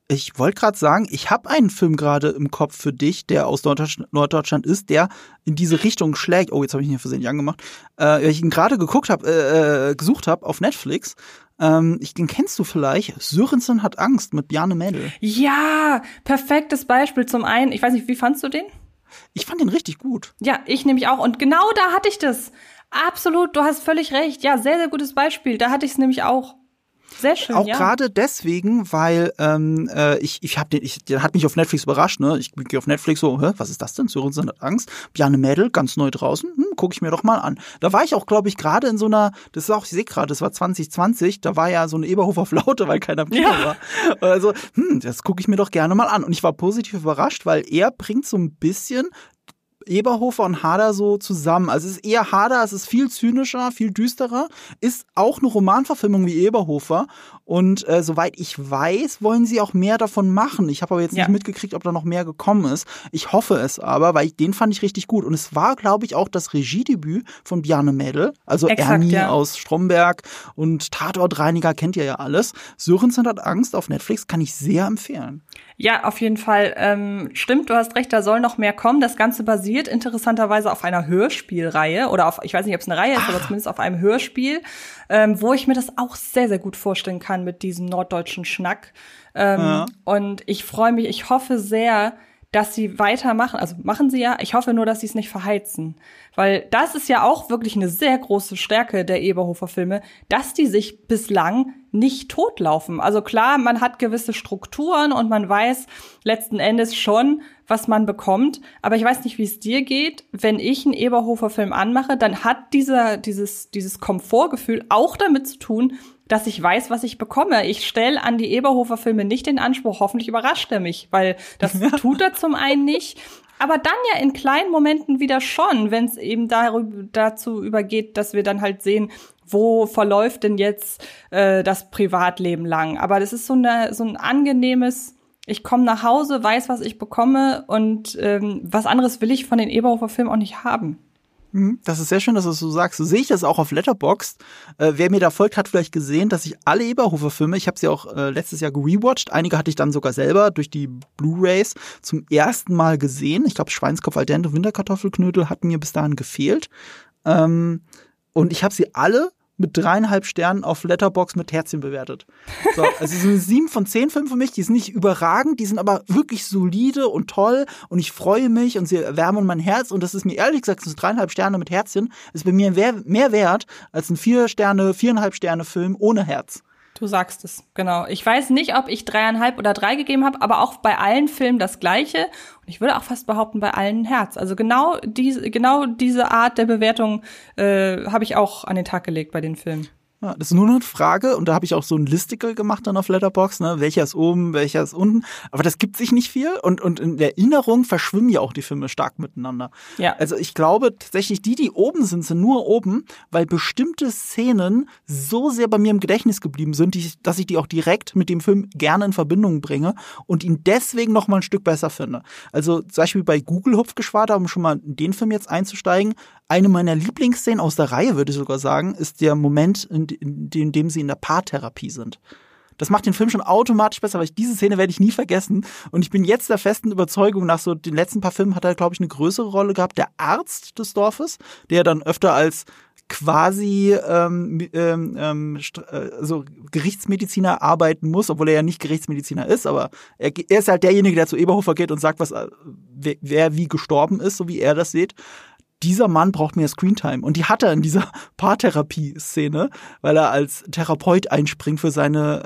Ich wollte gerade sagen, ich habe einen Film gerade im Kopf für dich, der aus Norddeutschland ist, der in diese Richtung schlägt. Oh, jetzt habe ich ihn hier versehentlich angemacht. Äh, ich ihn gerade geguckt habe, äh, äh, gesucht habe auf Netflix. Ähm, ich, den kennst du vielleicht. Sörensen hat Angst mit Bjarne Mädel. Ja, perfektes Beispiel. Zum einen, ich weiß nicht, wie fandst du den? Ich fand den richtig gut. Ja, ich nämlich auch. Und genau da hatte ich das. Absolut, du hast völlig recht. Ja, sehr, sehr gutes Beispiel. Da hatte ich es nämlich auch. Sehr schön. Auch ja. gerade deswegen, weil ähm, äh, ich, ich habe den, ich, der hat mich auf Netflix überrascht, ne? Ich gehe auf Netflix so, hä, was ist das denn? Sörensen hat Angst. Bjarne Mädel, ganz neu draußen, hm, gucke ich mir doch mal an. Da war ich auch, glaube ich, gerade in so einer, das ist auch, ich sehe gerade, das war 2020, da war ja so eine Eberhofer Flaute, weil keiner Kino ja. war. Also, hm, das gucke ich mir doch gerne mal an. Und ich war positiv überrascht, weil er bringt so ein bisschen Eberhofer und Hader so zusammen. Also es ist eher Hader, es ist viel zynischer, viel düsterer, ist auch eine Romanverfilmung wie Eberhofer. Und äh, soweit ich weiß, wollen sie auch mehr davon machen. Ich habe aber jetzt ja. nicht mitgekriegt, ob da noch mehr gekommen ist. Ich hoffe es aber, weil ich, den fand ich richtig gut. Und es war, glaube ich, auch das Regiedebüt von Bjarne Mädel. Also Exakt, Ernie ja. aus Stromberg und Tatortreiniger kennt ihr ja alles. Sörensen hat Angst auf Netflix, kann ich sehr empfehlen. Ja, auf jeden Fall. Ähm, stimmt, du hast recht, da soll noch mehr kommen. Das Ganze basiert interessanterweise auf einer Hörspielreihe oder auf, ich weiß nicht, ob es eine Reihe ist, Ach. aber zumindest auf einem Hörspiel, ähm, wo ich mir das auch sehr, sehr gut vorstellen kann mit diesem norddeutschen Schnack. Ähm, ja. Und ich freue mich, ich hoffe sehr, dass sie weitermachen. Also machen sie ja. Ich hoffe nur, dass sie es nicht verheizen. Weil das ist ja auch wirklich eine sehr große Stärke der Eberhofer Filme, dass die sich bislang nicht totlaufen. Also klar, man hat gewisse Strukturen und man weiß letzten Endes schon, was man bekommt. Aber ich weiß nicht, wie es dir geht. Wenn ich einen Eberhofer-Film anmache, dann hat dieser, dieses, dieses Komfortgefühl auch damit zu tun, dass ich weiß, was ich bekomme. Ich stelle an die Eberhofer-Filme nicht den Anspruch, hoffentlich überrascht er mich, weil das tut er zum einen nicht. Aber dann ja in kleinen Momenten wieder schon, wenn es eben darüber, dazu übergeht, dass wir dann halt sehen, wo verläuft denn jetzt äh, das Privatleben lang. Aber das ist so, eine, so ein angenehmes, ich komme nach Hause, weiß, was ich bekomme und ähm, was anderes will ich von den Eberhofer-Filmen auch nicht haben. Mhm. Das ist sehr schön, dass du das so sagst. So sehe ich das auch auf Letterboxd. Äh, wer mir da folgt, hat vielleicht gesehen, dass ich alle Eberhofer-Filme, ich habe sie auch äh, letztes Jahr gerewatcht. Einige hatte ich dann sogar selber durch die Blu-rays zum ersten Mal gesehen. Ich glaube, Schweinskopf al dente, Winterkartoffelknödel hatten mir bis dahin gefehlt. Ähm, und ich habe sie alle mit dreieinhalb Sternen auf Letterbox mit Herzchen bewertet. So, also so eine sieben von zehn Filme für mich, die sind nicht überragend, die sind aber wirklich solide und toll und ich freue mich und sie erwärmen mein Herz und das ist mir ehrlich gesagt, so dreieinhalb Sterne mit Herzchen ist bei mir mehr wert als ein vier Sterne, viereinhalb Sterne Film ohne Herz. Du sagst es, genau. Ich weiß nicht, ob ich dreieinhalb oder drei gegeben habe, aber auch bei allen Filmen das Gleiche. Und ich würde auch fast behaupten, bei allen Herz. Also genau diese, genau diese Art der Bewertung äh, habe ich auch an den Tag gelegt bei den Filmen. Ja, das ist nur eine Frage und da habe ich auch so ein Listicle gemacht dann auf Letterbox, ne, welcher ist oben, welcher ist unten, aber das gibt sich nicht viel und und in der Erinnerung verschwimmen ja auch die Filme stark miteinander. Ja. Also ich glaube tatsächlich die, die oben sind, sind nur oben, weil bestimmte Szenen so sehr bei mir im Gedächtnis geblieben sind, die, dass ich die auch direkt mit dem Film gerne in Verbindung bringe und ihn deswegen noch mal ein Stück besser finde. Also zum Beispiel bei Google Hupfgeschwader, um schon mal in den Film jetzt einzusteigen, eine meiner Lieblingsszenen aus der Reihe, würde ich sogar sagen, ist der Moment, in, in, dem sie in der Paartherapie sind. Das macht den Film schon automatisch besser, weil ich diese Szene werde ich nie vergessen. Und ich bin jetzt der festen Überzeugung, nach so den letzten paar Filmen hat er, glaube ich, eine größere Rolle gehabt, der Arzt des Dorfes, der dann öfter als quasi ähm, ähm, ähm, äh, so Gerichtsmediziner arbeiten muss, obwohl er ja nicht Gerichtsmediziner ist, aber er, er ist halt derjenige, der zu Eberhofer geht und sagt, was äh, wer, wer wie gestorben ist, so wie er das sieht dieser Mann braucht mehr Screentime. Und die hat er in dieser Paartherapie-Szene, weil er als Therapeut einspringt für seine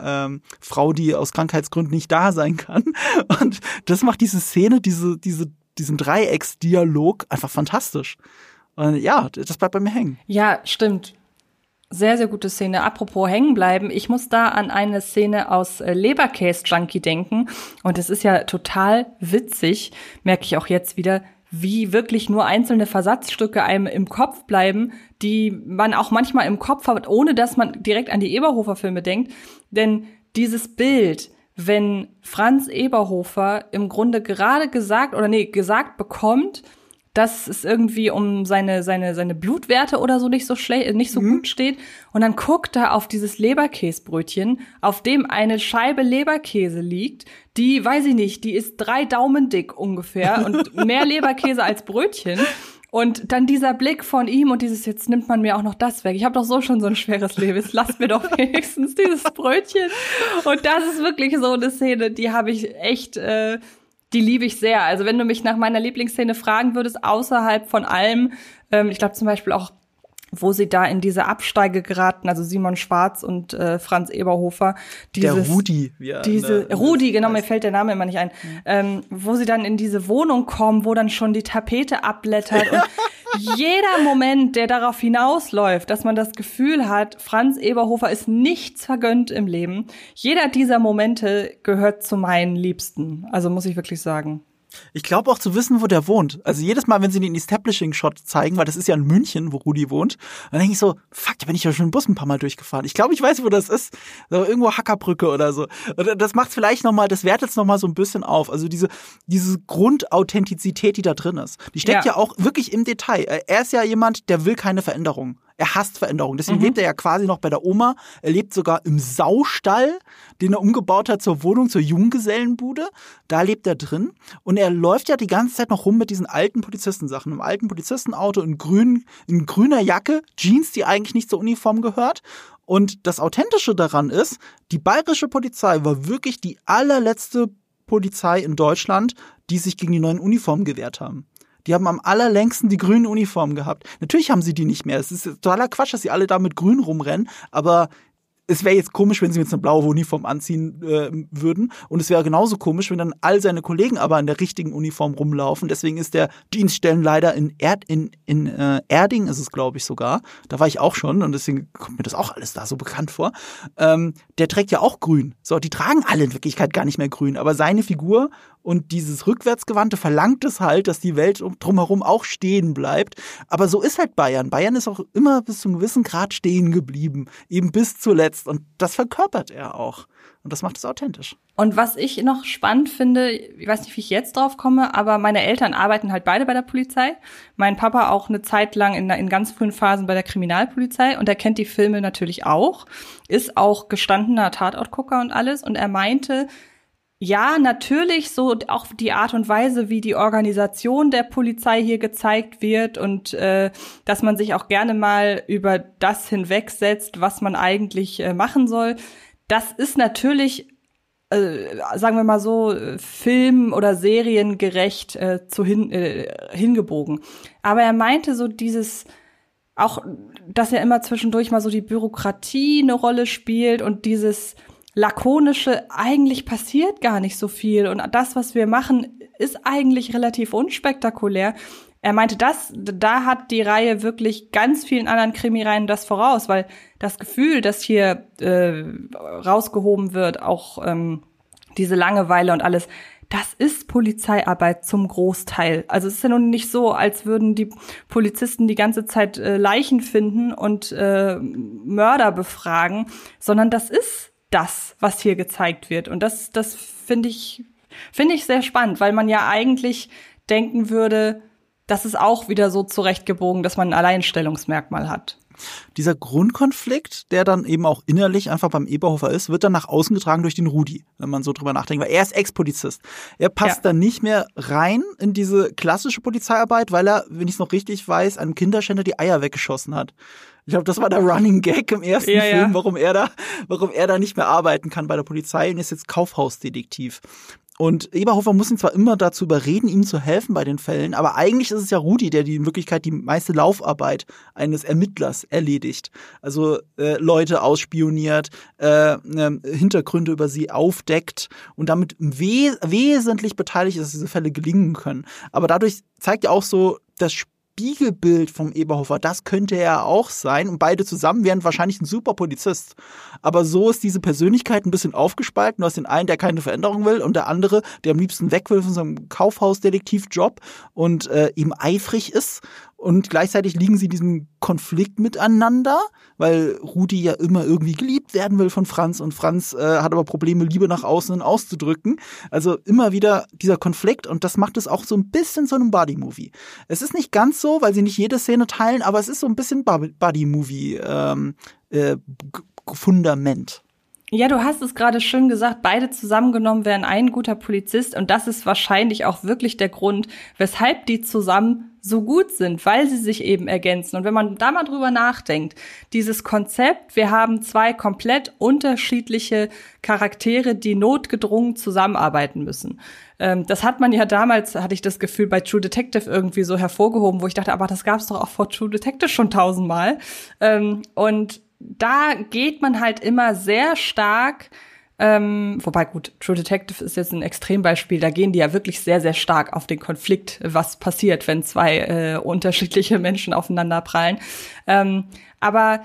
äh, ähm, Frau, die aus Krankheitsgründen nicht da sein kann. Und das macht diese Szene, diese, diese, diesen Dreiecksdialog einfach fantastisch. Und ja, das bleibt bei mir hängen. Ja, stimmt. Sehr, sehr gute Szene. Apropos hängen bleiben, ich muss da an eine Szene aus äh, Lebercase Junkie denken. Und es ist ja total witzig, merke ich auch jetzt wieder, wie wirklich nur einzelne Versatzstücke einem im Kopf bleiben, die man auch manchmal im Kopf hat, ohne dass man direkt an die Eberhofer-Filme denkt. Denn dieses Bild, wenn Franz Eberhofer im Grunde gerade gesagt oder nee, gesagt bekommt, dass es irgendwie um seine, seine, seine Blutwerte oder so nicht so schlecht, nicht so mhm. gut steht. Und dann guckt er auf dieses Leberkäsbrötchen, auf dem eine Scheibe Leberkäse liegt, die, weiß ich nicht, die ist drei Daumen dick ungefähr und mehr Leberkäse als Brötchen. Und dann dieser Blick von ihm und dieses, jetzt nimmt man mir auch noch das weg. Ich habe doch so schon so ein schweres Leben. Jetzt lasst mir doch wenigstens dieses Brötchen. Und das ist wirklich so eine Szene, die habe ich echt äh, die liebe ich sehr. Also wenn du mich nach meiner Lieblingsszene fragen würdest, außerhalb von allem, ähm, ich glaube zum Beispiel auch wo sie da in diese Absteige geraten, also Simon Schwarz und äh, Franz Eberhofer. Dieses, der Rudi. Ja, diese, ne, Rudi, genau, mir fällt der Name immer nicht ein. Mhm. Ähm, wo sie dann in diese Wohnung kommen, wo dann schon die Tapete abblättert und jeder Moment, der darauf hinausläuft, dass man das Gefühl hat, Franz Eberhofer ist nichts vergönnt im Leben. Jeder dieser Momente gehört zu meinen Liebsten. Also muss ich wirklich sagen. Ich glaube auch zu wissen, wo der wohnt. Also jedes Mal, wenn sie den Establishing-Shot zeigen, weil das ist ja in München, wo Rudi wohnt, dann denke ich so, fuck, da bin ich ja schon im Bus ein paar Mal durchgefahren. Ich glaube, ich weiß, wo das ist. So, irgendwo Hackerbrücke oder so. Und das macht vielleicht nochmal, das wertet es nochmal so ein bisschen auf. Also diese, diese Grundauthentizität, die da drin ist. Die steckt ja. ja auch wirklich im Detail. Er ist ja jemand, der will keine Veränderung. Er hasst Veränderungen. Deswegen mhm. lebt er ja quasi noch bei der Oma. Er lebt sogar im Saustall, den er umgebaut hat zur Wohnung, zur Junggesellenbude. Da lebt er drin. Und er läuft ja die ganze Zeit noch rum mit diesen alten Polizistensachen. Im alten Polizistenauto in, grün, in grüner Jacke, Jeans, die eigentlich nicht zur Uniform gehört. Und das Authentische daran ist, die bayerische Polizei war wirklich die allerletzte Polizei in Deutschland, die sich gegen die neuen Uniformen gewehrt haben. Die haben am allerlängsten die grünen Uniformen gehabt. Natürlich haben sie die nicht mehr. Es ist totaler Quatsch, dass sie alle da mit grün rumrennen, aber es wäre jetzt komisch, wenn sie jetzt eine blaue Uniform anziehen äh, würden. Und es wäre genauso komisch, wenn dann all seine Kollegen aber in der richtigen Uniform rumlaufen. Deswegen ist der Dienststellenleiter in, Erd, in, in äh, Erding, ist es glaube ich sogar. Da war ich auch schon und deswegen kommt mir das auch alles da so bekannt vor. Ähm, der trägt ja auch grün. So, die tragen alle in Wirklichkeit gar nicht mehr grün. Aber seine Figur und dieses Rückwärtsgewandte verlangt es halt, dass die Welt drumherum auch stehen bleibt. Aber so ist halt Bayern. Bayern ist auch immer bis zu einem gewissen Grad stehen geblieben. Eben bis zuletzt. Und das verkörpert er auch. Und das macht es authentisch. Und was ich noch spannend finde, ich weiß nicht, wie ich jetzt drauf komme, aber meine Eltern arbeiten halt beide bei der Polizei. Mein Papa auch eine Zeit lang in, in ganz frühen Phasen bei der Kriminalpolizei und er kennt die Filme natürlich auch, ist auch gestandener Tatortgucker und alles. Und er meinte, ja, natürlich so auch die Art und Weise, wie die Organisation der Polizei hier gezeigt wird und äh, dass man sich auch gerne mal über das hinwegsetzt, was man eigentlich äh, machen soll. Das ist natürlich, äh, sagen wir mal so, film- oder seriengerecht äh, zu hin, äh, hingebogen. Aber er meinte so dieses auch, dass ja immer zwischendurch mal so die Bürokratie eine Rolle spielt und dieses lakonische, eigentlich passiert gar nicht so viel und das, was wir machen, ist eigentlich relativ unspektakulär. Er meinte, das, da hat die Reihe wirklich ganz vielen anderen Krimireihen das voraus, weil das Gefühl, das hier äh, rausgehoben wird, auch ähm, diese Langeweile und alles, das ist Polizeiarbeit zum Großteil. Also es ist ja nun nicht so, als würden die Polizisten die ganze Zeit äh, Leichen finden und äh, Mörder befragen, sondern das ist das, was hier gezeigt wird. Und das, das finde ich, finde ich sehr spannend, weil man ja eigentlich denken würde, das ist auch wieder so zurechtgebogen, dass man ein Alleinstellungsmerkmal hat. Dieser Grundkonflikt, der dann eben auch innerlich einfach beim Eberhofer ist, wird dann nach außen getragen durch den Rudi, wenn man so drüber nachdenkt, weil er ist Ex-Polizist. Er passt ja. dann nicht mehr rein in diese klassische Polizeiarbeit, weil er, wenn ich es noch richtig weiß, einem Kinderschänder die Eier weggeschossen hat. Ich glaube, das war der Running Gag im ersten ja, Film, ja. warum er da, warum er da nicht mehr arbeiten kann bei der Polizei und ist jetzt Kaufhausdetektiv. Und Eberhofer muss ihn zwar immer dazu überreden, ihm zu helfen bei den Fällen, aber eigentlich ist es ja Rudi, der die in Wirklichkeit die meiste Laufarbeit eines Ermittlers erledigt. Also äh, Leute ausspioniert, äh, äh, Hintergründe über sie aufdeckt und damit we wesentlich beteiligt ist, dass diese Fälle gelingen können. Aber dadurch zeigt ja auch so das Spiel, Spiegelbild vom Eberhofer. Das könnte er auch sein. Und beide zusammen wären wahrscheinlich ein super Polizist. Aber so ist diese Persönlichkeit ein bisschen aufgespalten. Du hast den einen, der keine Veränderung will und der andere, der am liebsten weg will von seinem Kaufhausdetektivjob und äh, ihm eifrig ist und gleichzeitig liegen sie in diesem Konflikt miteinander, weil Rudi ja immer irgendwie geliebt werden will von Franz und Franz äh, hat aber Probleme, Liebe nach außen auszudrücken. Also immer wieder dieser Konflikt und das macht es auch so ein bisschen so einem Buddy-Movie. Es ist nicht ganz so, weil sie nicht jede Szene teilen, aber es ist so ein bisschen Buddy-Movie ähm, äh, Fundament. Ja, du hast es gerade schön gesagt, beide zusammengenommen wären ein guter Polizist und das ist wahrscheinlich auch wirklich der Grund, weshalb die zusammen so gut sind, weil sie sich eben ergänzen. Und wenn man da mal drüber nachdenkt, dieses Konzept, wir haben zwei komplett unterschiedliche Charaktere, die notgedrungen zusammenarbeiten müssen. Ähm, das hat man ja damals, hatte ich das Gefühl, bei True Detective irgendwie so hervorgehoben, wo ich dachte, aber das gab es doch auch vor True Detective schon tausendmal. Ähm, und da geht man halt immer sehr stark ähm, wobei gut, True Detective ist jetzt ein Extrembeispiel. Da gehen die ja wirklich sehr, sehr stark auf den Konflikt, was passiert, wenn zwei äh, unterschiedliche Menschen aufeinander prallen. Ähm, aber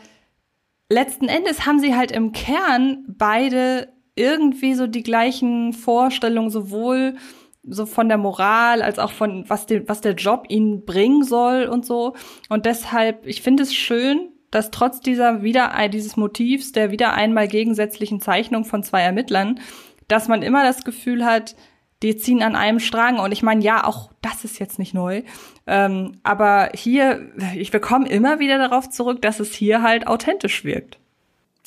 letzten Endes haben sie halt im Kern beide irgendwie so die gleichen Vorstellungen, sowohl so von der Moral als auch von was, den, was der Job ihnen bringen soll und so. Und deshalb, ich finde es schön, dass trotz dieser wieder dieses Motivs der wieder einmal gegensätzlichen Zeichnung von zwei Ermittlern, dass man immer das Gefühl hat, die ziehen an einem Strang. Und ich meine, ja, auch das ist jetzt nicht neu. Ähm, aber hier, ich bekomme immer wieder darauf zurück, dass es hier halt authentisch wirkt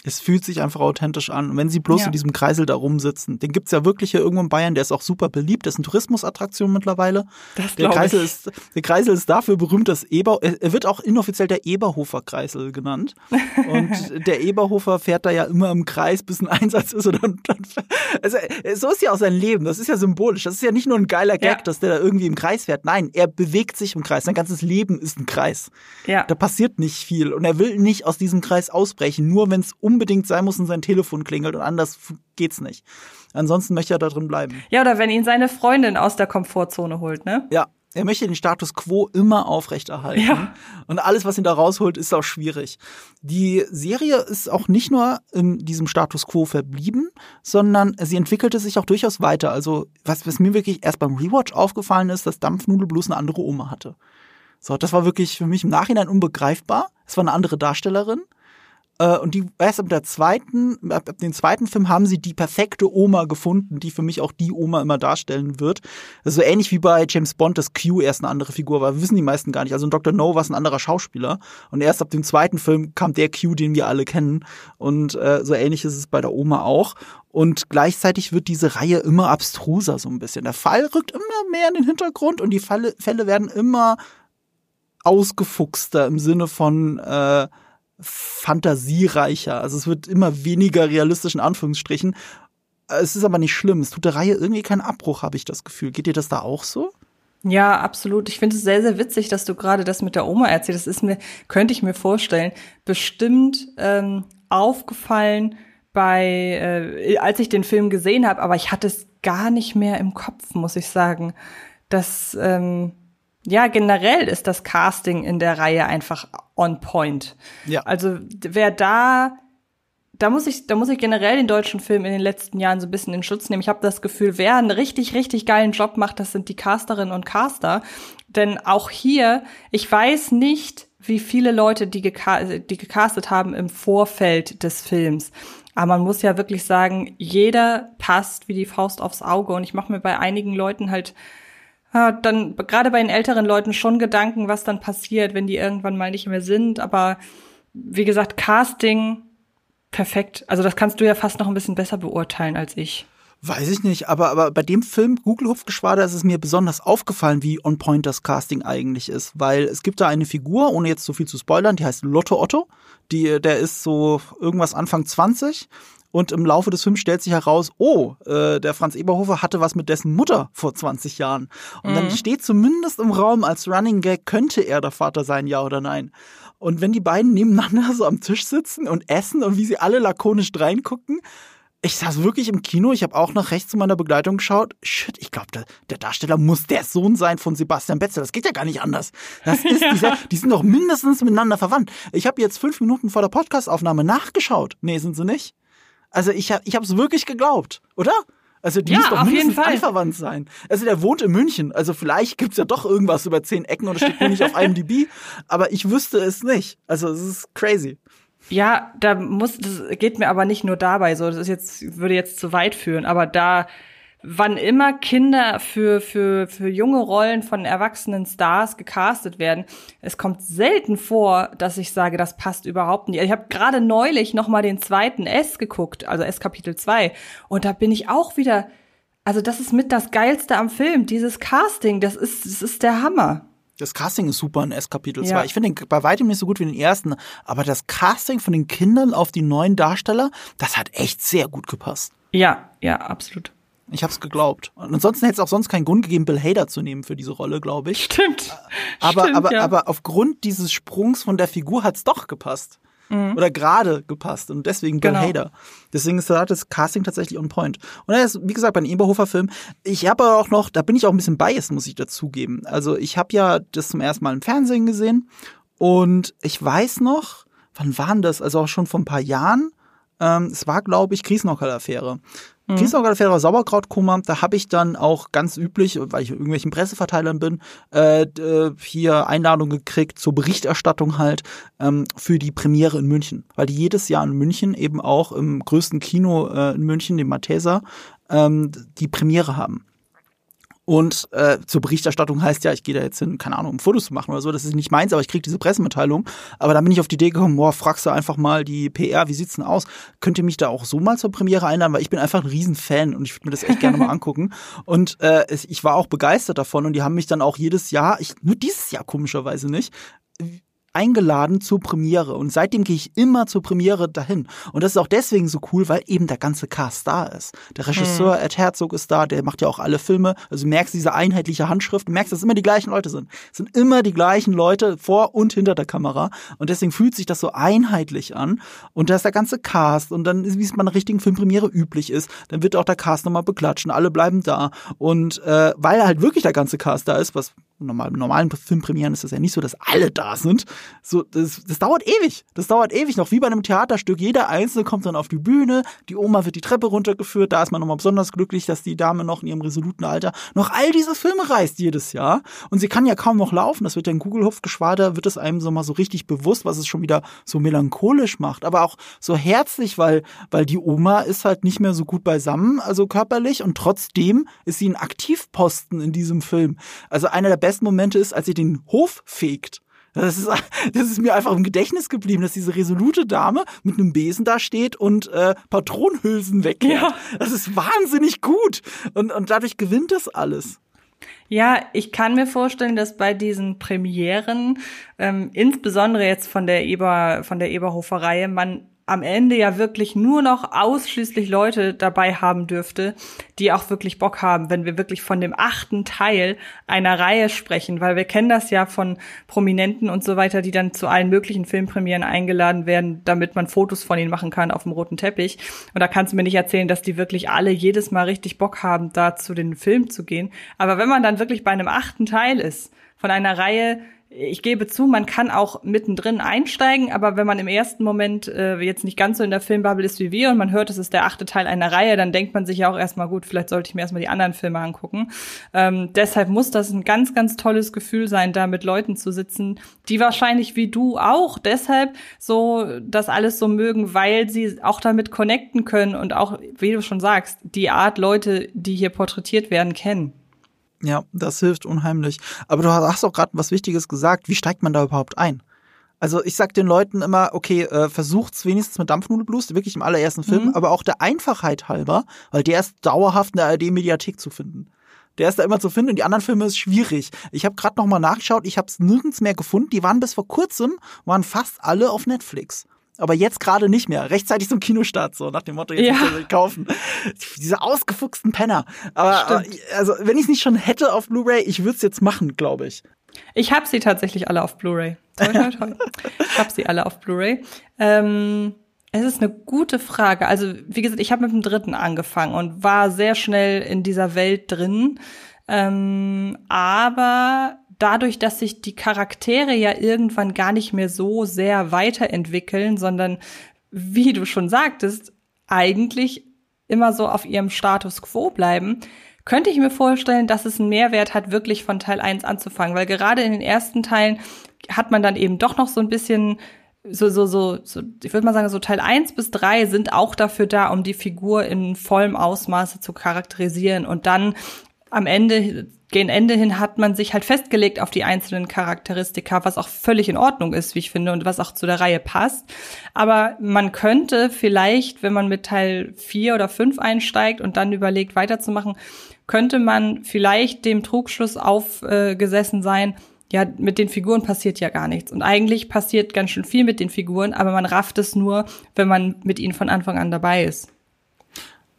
es fühlt sich einfach authentisch an. Und wenn sie bloß ja. in diesem Kreisel da rumsitzen, den gibt's ja wirklich hier irgendwo in Bayern, der ist auch super beliebt, das ist eine Tourismusattraktion mittlerweile. Das der Kreisel ich. ist der Kreisel ist dafür berühmt, dass Eber er wird auch inoffiziell der Eberhofer Kreisel genannt. Und der Eberhofer fährt da ja immer im Kreis, bis ein Einsatz ist und dann, dann also so ist ja auch sein Leben, das ist ja symbolisch. Das ist ja nicht nur ein geiler Gag, ja. dass der da irgendwie im Kreis fährt. Nein, er bewegt sich im Kreis. Sein ganzes Leben ist ein Kreis. Ja. Da passiert nicht viel und er will nicht aus diesem Kreis ausbrechen, nur wenn es um unbedingt sein muss und sein Telefon klingelt und anders geht's nicht. Ansonsten möchte er da drin bleiben. Ja, oder wenn ihn seine Freundin aus der Komfortzone holt, ne? Ja, er möchte den Status quo immer aufrechterhalten. Ja. Und alles, was ihn da rausholt, ist auch schwierig. Die Serie ist auch nicht nur in diesem Status quo verblieben, sondern sie entwickelte sich auch durchaus weiter. Also, was, was mir wirklich erst beim Rewatch aufgefallen ist, dass Dampfnudelblues eine andere Oma hatte. So, das war wirklich für mich im Nachhinein unbegreifbar. Es war eine andere Darstellerin. Äh, und die erst ab der zweiten, ab, ab dem zweiten Film haben sie die perfekte Oma gefunden, die für mich auch die Oma immer darstellen wird. Das so ähnlich wie bei James Bond, dass Q erst eine andere Figur war. Wissen die meisten gar nicht. Also Dr. No war es ein anderer Schauspieler. Und erst ab dem zweiten Film kam der Q, den wir alle kennen. Und äh, so ähnlich ist es bei der Oma auch. Und gleichzeitig wird diese Reihe immer abstruser so ein bisschen. Der Fall rückt immer mehr in den Hintergrund und die Fälle, Fälle werden immer ausgefuchster im Sinne von äh, fantasiereicher. Also es wird immer weniger realistisch in Anführungsstrichen. Es ist aber nicht schlimm. Es tut der Reihe irgendwie keinen Abbruch, habe ich das Gefühl. Geht dir das da auch so? Ja, absolut. Ich finde es sehr, sehr witzig, dass du gerade das mit der Oma erzählst. Das ist mir, könnte ich mir vorstellen, bestimmt ähm, aufgefallen bei, äh, als ich den Film gesehen habe, aber ich hatte es gar nicht mehr im Kopf, muss ich sagen. Dass ähm, ja, generell ist das Casting in der Reihe einfach on point. Ja. Also wer da da muss ich, da muss ich generell den deutschen Film in den letzten Jahren so ein bisschen in Schutz nehmen. Ich habe das Gefühl, wer einen richtig, richtig geilen Job macht, das sind die Casterinnen und Caster. Denn auch hier, ich weiß nicht, wie viele Leute die, geka die gecastet haben im Vorfeld des Films. Aber man muss ja wirklich sagen, jeder passt wie die Faust aufs Auge. Und ich mache mir bei einigen Leuten halt dann gerade bei den älteren Leuten schon Gedanken, was dann passiert, wenn die irgendwann mal nicht mehr sind. Aber wie gesagt, Casting perfekt. Also das kannst du ja fast noch ein bisschen besser beurteilen als ich. Weiß ich nicht, aber, aber bei dem Film Google Hupfgeschwader ist es mir besonders aufgefallen, wie on point das Casting eigentlich ist, weil es gibt da eine Figur, ohne jetzt so viel zu spoilern, die heißt Lotto Otto. Die, der ist so irgendwas Anfang 20 und im Laufe des Films stellt sich heraus, oh, äh, der Franz Eberhofer hatte was mit dessen Mutter vor 20 Jahren. Und mhm. dann steht zumindest im Raum als Running Gag, könnte er der Vater sein, ja oder nein. Und wenn die beiden nebeneinander so am Tisch sitzen und essen und wie sie alle lakonisch reingucken, ich saß wirklich im Kino, ich habe auch nach rechts zu meiner Begleitung geschaut. Shit, ich glaube, der, der, Darsteller muss der Sohn sein von Sebastian Betzel. Das geht ja gar nicht anders. Das ist ja. dieser, die sind doch mindestens miteinander verwandt. Ich habe jetzt fünf Minuten vor der Podcastaufnahme nachgeschaut. Nee, sind sie nicht. Also ich habe ich hab's wirklich geglaubt, oder? Also die ja, muss doch mindestens anverwandt sein. Also der wohnt in München. Also vielleicht gibt's ja doch irgendwas über zehn Ecken und steht nur nicht auf IMDb. Aber ich wüsste es nicht. Also es ist crazy. Ja, da muss, das geht mir aber nicht nur dabei so. Das ist jetzt, würde jetzt zu weit führen. Aber da wann immer Kinder für, für, für junge Rollen von erwachsenen Stars gecastet werden, es kommt selten vor, dass ich sage, das passt überhaupt nicht. Ich habe gerade neulich noch mal den zweiten S geguckt, also S Kapitel 2, und da bin ich auch wieder, also das ist mit das Geilste am Film, dieses Casting, das ist, das ist der Hammer. Das Casting ist super in S Kapitel 2. Ja. Ich finde den bei weitem nicht so gut wie den ersten, aber das Casting von den Kindern auf die neuen Darsteller, das hat echt sehr gut gepasst. Ja, ja, absolut. Ich habe es geglaubt. Und ansonsten hätte es auch sonst keinen Grund gegeben, Bill Hader zu nehmen für diese Rolle, glaube ich. Stimmt. Aber, Stimmt, aber, ja. aber aufgrund dieses Sprungs von der Figur hat's doch gepasst. Mhm. Oder gerade gepasst. Und deswegen Bill genau. Hader. Deswegen ist das Casting tatsächlich on point. Und er ist, wie gesagt, bei einem Eberhofer-Film. Ich habe auch noch, da bin ich auch ein bisschen biased, muss ich dazugeben. Also ich habe ja das zum ersten Mal im Fernsehen gesehen. Und ich weiß noch, wann waren das? Also auch schon vor ein paar Jahren. Ähm, es war, glaube ich, Kriesnockerl-Affäre. Mhm. Kiesnockerl-Affäre Sauerkrautkoma, da habe ich dann auch ganz üblich, weil ich irgendwelchen Presseverteilern bin, äh, äh, hier Einladung gekriegt zur Berichterstattung halt ähm, für die Premiere in München. Weil die jedes Jahr in München eben auch im größten Kino äh, in München, dem Mathesa, ähm, die Premiere haben. Und äh, zur Berichterstattung heißt ja, ich gehe da jetzt hin, keine Ahnung, um Fotos zu machen oder so. Das ist nicht meins, aber ich kriege diese Pressemitteilung. Aber da bin ich auf die Idee gekommen, boah, fragst du einfach mal die PR, wie sieht's denn aus? Könnt ihr mich da auch so mal zur Premiere einladen? Weil ich bin einfach ein Riesenfan und ich würde mir das echt gerne mal angucken. Und äh, ich war auch begeistert davon und die haben mich dann auch jedes Jahr, ich, nur dieses Jahr komischerweise nicht, eingeladen zur Premiere und seitdem gehe ich immer zur Premiere dahin. Und das ist auch deswegen so cool, weil eben der ganze Cast da ist. Der Regisseur mhm. Ed Herzog ist da, der macht ja auch alle Filme. Also du merkst diese einheitliche Handschrift, du merkst, dass es immer die gleichen Leute sind. Es sind immer die gleichen Leute vor und hinter der Kamera und deswegen fühlt sich das so einheitlich an und da ist der ganze Cast und dann, wie es bei einer richtigen Filmpremiere üblich ist, dann wird auch der Cast nochmal beklatschen, alle bleiben da und äh, weil halt wirklich der ganze Cast da ist, was normal, normalen Filmpremieren ist das ja nicht so, dass alle da sind. So, das, das dauert ewig. Das dauert ewig noch, wie bei einem Theaterstück. Jeder Einzelne kommt dann auf die Bühne, die Oma wird die Treppe runtergeführt, da ist man nochmal besonders glücklich, dass die Dame noch in ihrem resoluten Alter noch all diese Filme reist jedes Jahr. Und sie kann ja kaum noch laufen. Das wird ja in Kugelhupfgeschwader, wird es einem so mal so richtig bewusst, was es schon wieder so melancholisch macht, aber auch so herzlich, weil, weil die Oma ist halt nicht mehr so gut beisammen, also körperlich, und trotzdem ist sie ein Aktivposten in diesem Film. Also einer der besten Momente ist, als sie den Hof fegt. Das ist, das ist mir einfach im Gedächtnis geblieben, dass diese resolute Dame mit einem Besen da steht und äh, Patronenhülsen wegkehrt. Ja. Das ist wahnsinnig gut. Und, und dadurch gewinnt das alles. Ja, ich kann mir vorstellen, dass bei diesen Premieren, ähm, insbesondere jetzt von der Eber, von der Eberhofer-Reihe, man am Ende ja wirklich nur noch ausschließlich Leute dabei haben dürfte, die auch wirklich Bock haben, wenn wir wirklich von dem achten Teil einer Reihe sprechen, weil wir kennen das ja von Prominenten und so weiter, die dann zu allen möglichen Filmpremieren eingeladen werden, damit man Fotos von ihnen machen kann auf dem roten Teppich. Und da kannst du mir nicht erzählen, dass die wirklich alle jedes Mal richtig Bock haben, da zu den Film zu gehen. Aber wenn man dann wirklich bei einem achten Teil ist, von einer Reihe, ich gebe zu, man kann auch mittendrin einsteigen, aber wenn man im ersten Moment äh, jetzt nicht ganz so in der Filmbubble ist wie wir und man hört, es ist der achte Teil einer Reihe, dann denkt man sich ja auch erstmal, gut, vielleicht sollte ich mir erstmal die anderen Filme angucken. Ähm, deshalb muss das ein ganz, ganz tolles Gefühl sein, da mit Leuten zu sitzen, die wahrscheinlich wie du auch deshalb so das alles so mögen, weil sie auch damit connecten können und auch, wie du schon sagst, die Art Leute, die hier porträtiert werden, kennen. Ja, das hilft unheimlich. Aber du hast auch gerade was Wichtiges gesagt. Wie steigt man da überhaupt ein? Also ich sag den Leuten immer, okay, äh, versucht's wenigstens mit Dampfnudelblues, wirklich im allerersten Film, mhm. aber auch der Einfachheit halber, weil der ist dauerhaft in der ARD-Mediathek zu finden. Der ist da immer zu finden und die anderen Filme ist schwierig. Ich habe gerade noch mal nachgeschaut, ich habe es nirgends mehr gefunden. Die waren bis vor kurzem, waren fast alle auf Netflix aber jetzt gerade nicht mehr. Rechtzeitig zum Kinostart, so nach dem Motto, jetzt ja. muss ich kaufen. Diese ausgefuchsten Penner. Aber Stimmt. also, wenn ich es nicht schon hätte auf Blu-ray, ich würde es jetzt machen, glaube ich. Ich habe sie tatsächlich alle auf Blu-ray. Toi, toi, toi. ich habe sie alle auf Blu-ray. Ähm, es ist eine gute Frage. Also, wie gesagt, ich habe mit dem dritten angefangen und war sehr schnell in dieser Welt drin. Ähm, aber dadurch, dass sich die Charaktere ja irgendwann gar nicht mehr so sehr weiterentwickeln, sondern wie du schon sagtest, eigentlich immer so auf ihrem Status quo bleiben, könnte ich mir vorstellen, dass es einen Mehrwert hat, wirklich von Teil 1 anzufangen, weil gerade in den ersten Teilen hat man dann eben doch noch so ein bisschen so, so, so, so ich würde mal sagen, so Teil 1 bis 3 sind auch dafür da, um die Figur in vollem Ausmaße zu charakterisieren. Und dann am Ende, gegen Ende hin hat man sich halt festgelegt auf die einzelnen Charakteristika, was auch völlig in Ordnung ist, wie ich finde, und was auch zu der Reihe passt. Aber man könnte vielleicht, wenn man mit Teil 4 oder 5 einsteigt und dann überlegt, weiterzumachen, könnte man vielleicht dem Trugschluss aufgesessen äh, sein, ja, mit den Figuren passiert ja gar nichts. Und eigentlich passiert ganz schön viel mit den Figuren, aber man rafft es nur, wenn man mit ihnen von Anfang an dabei ist.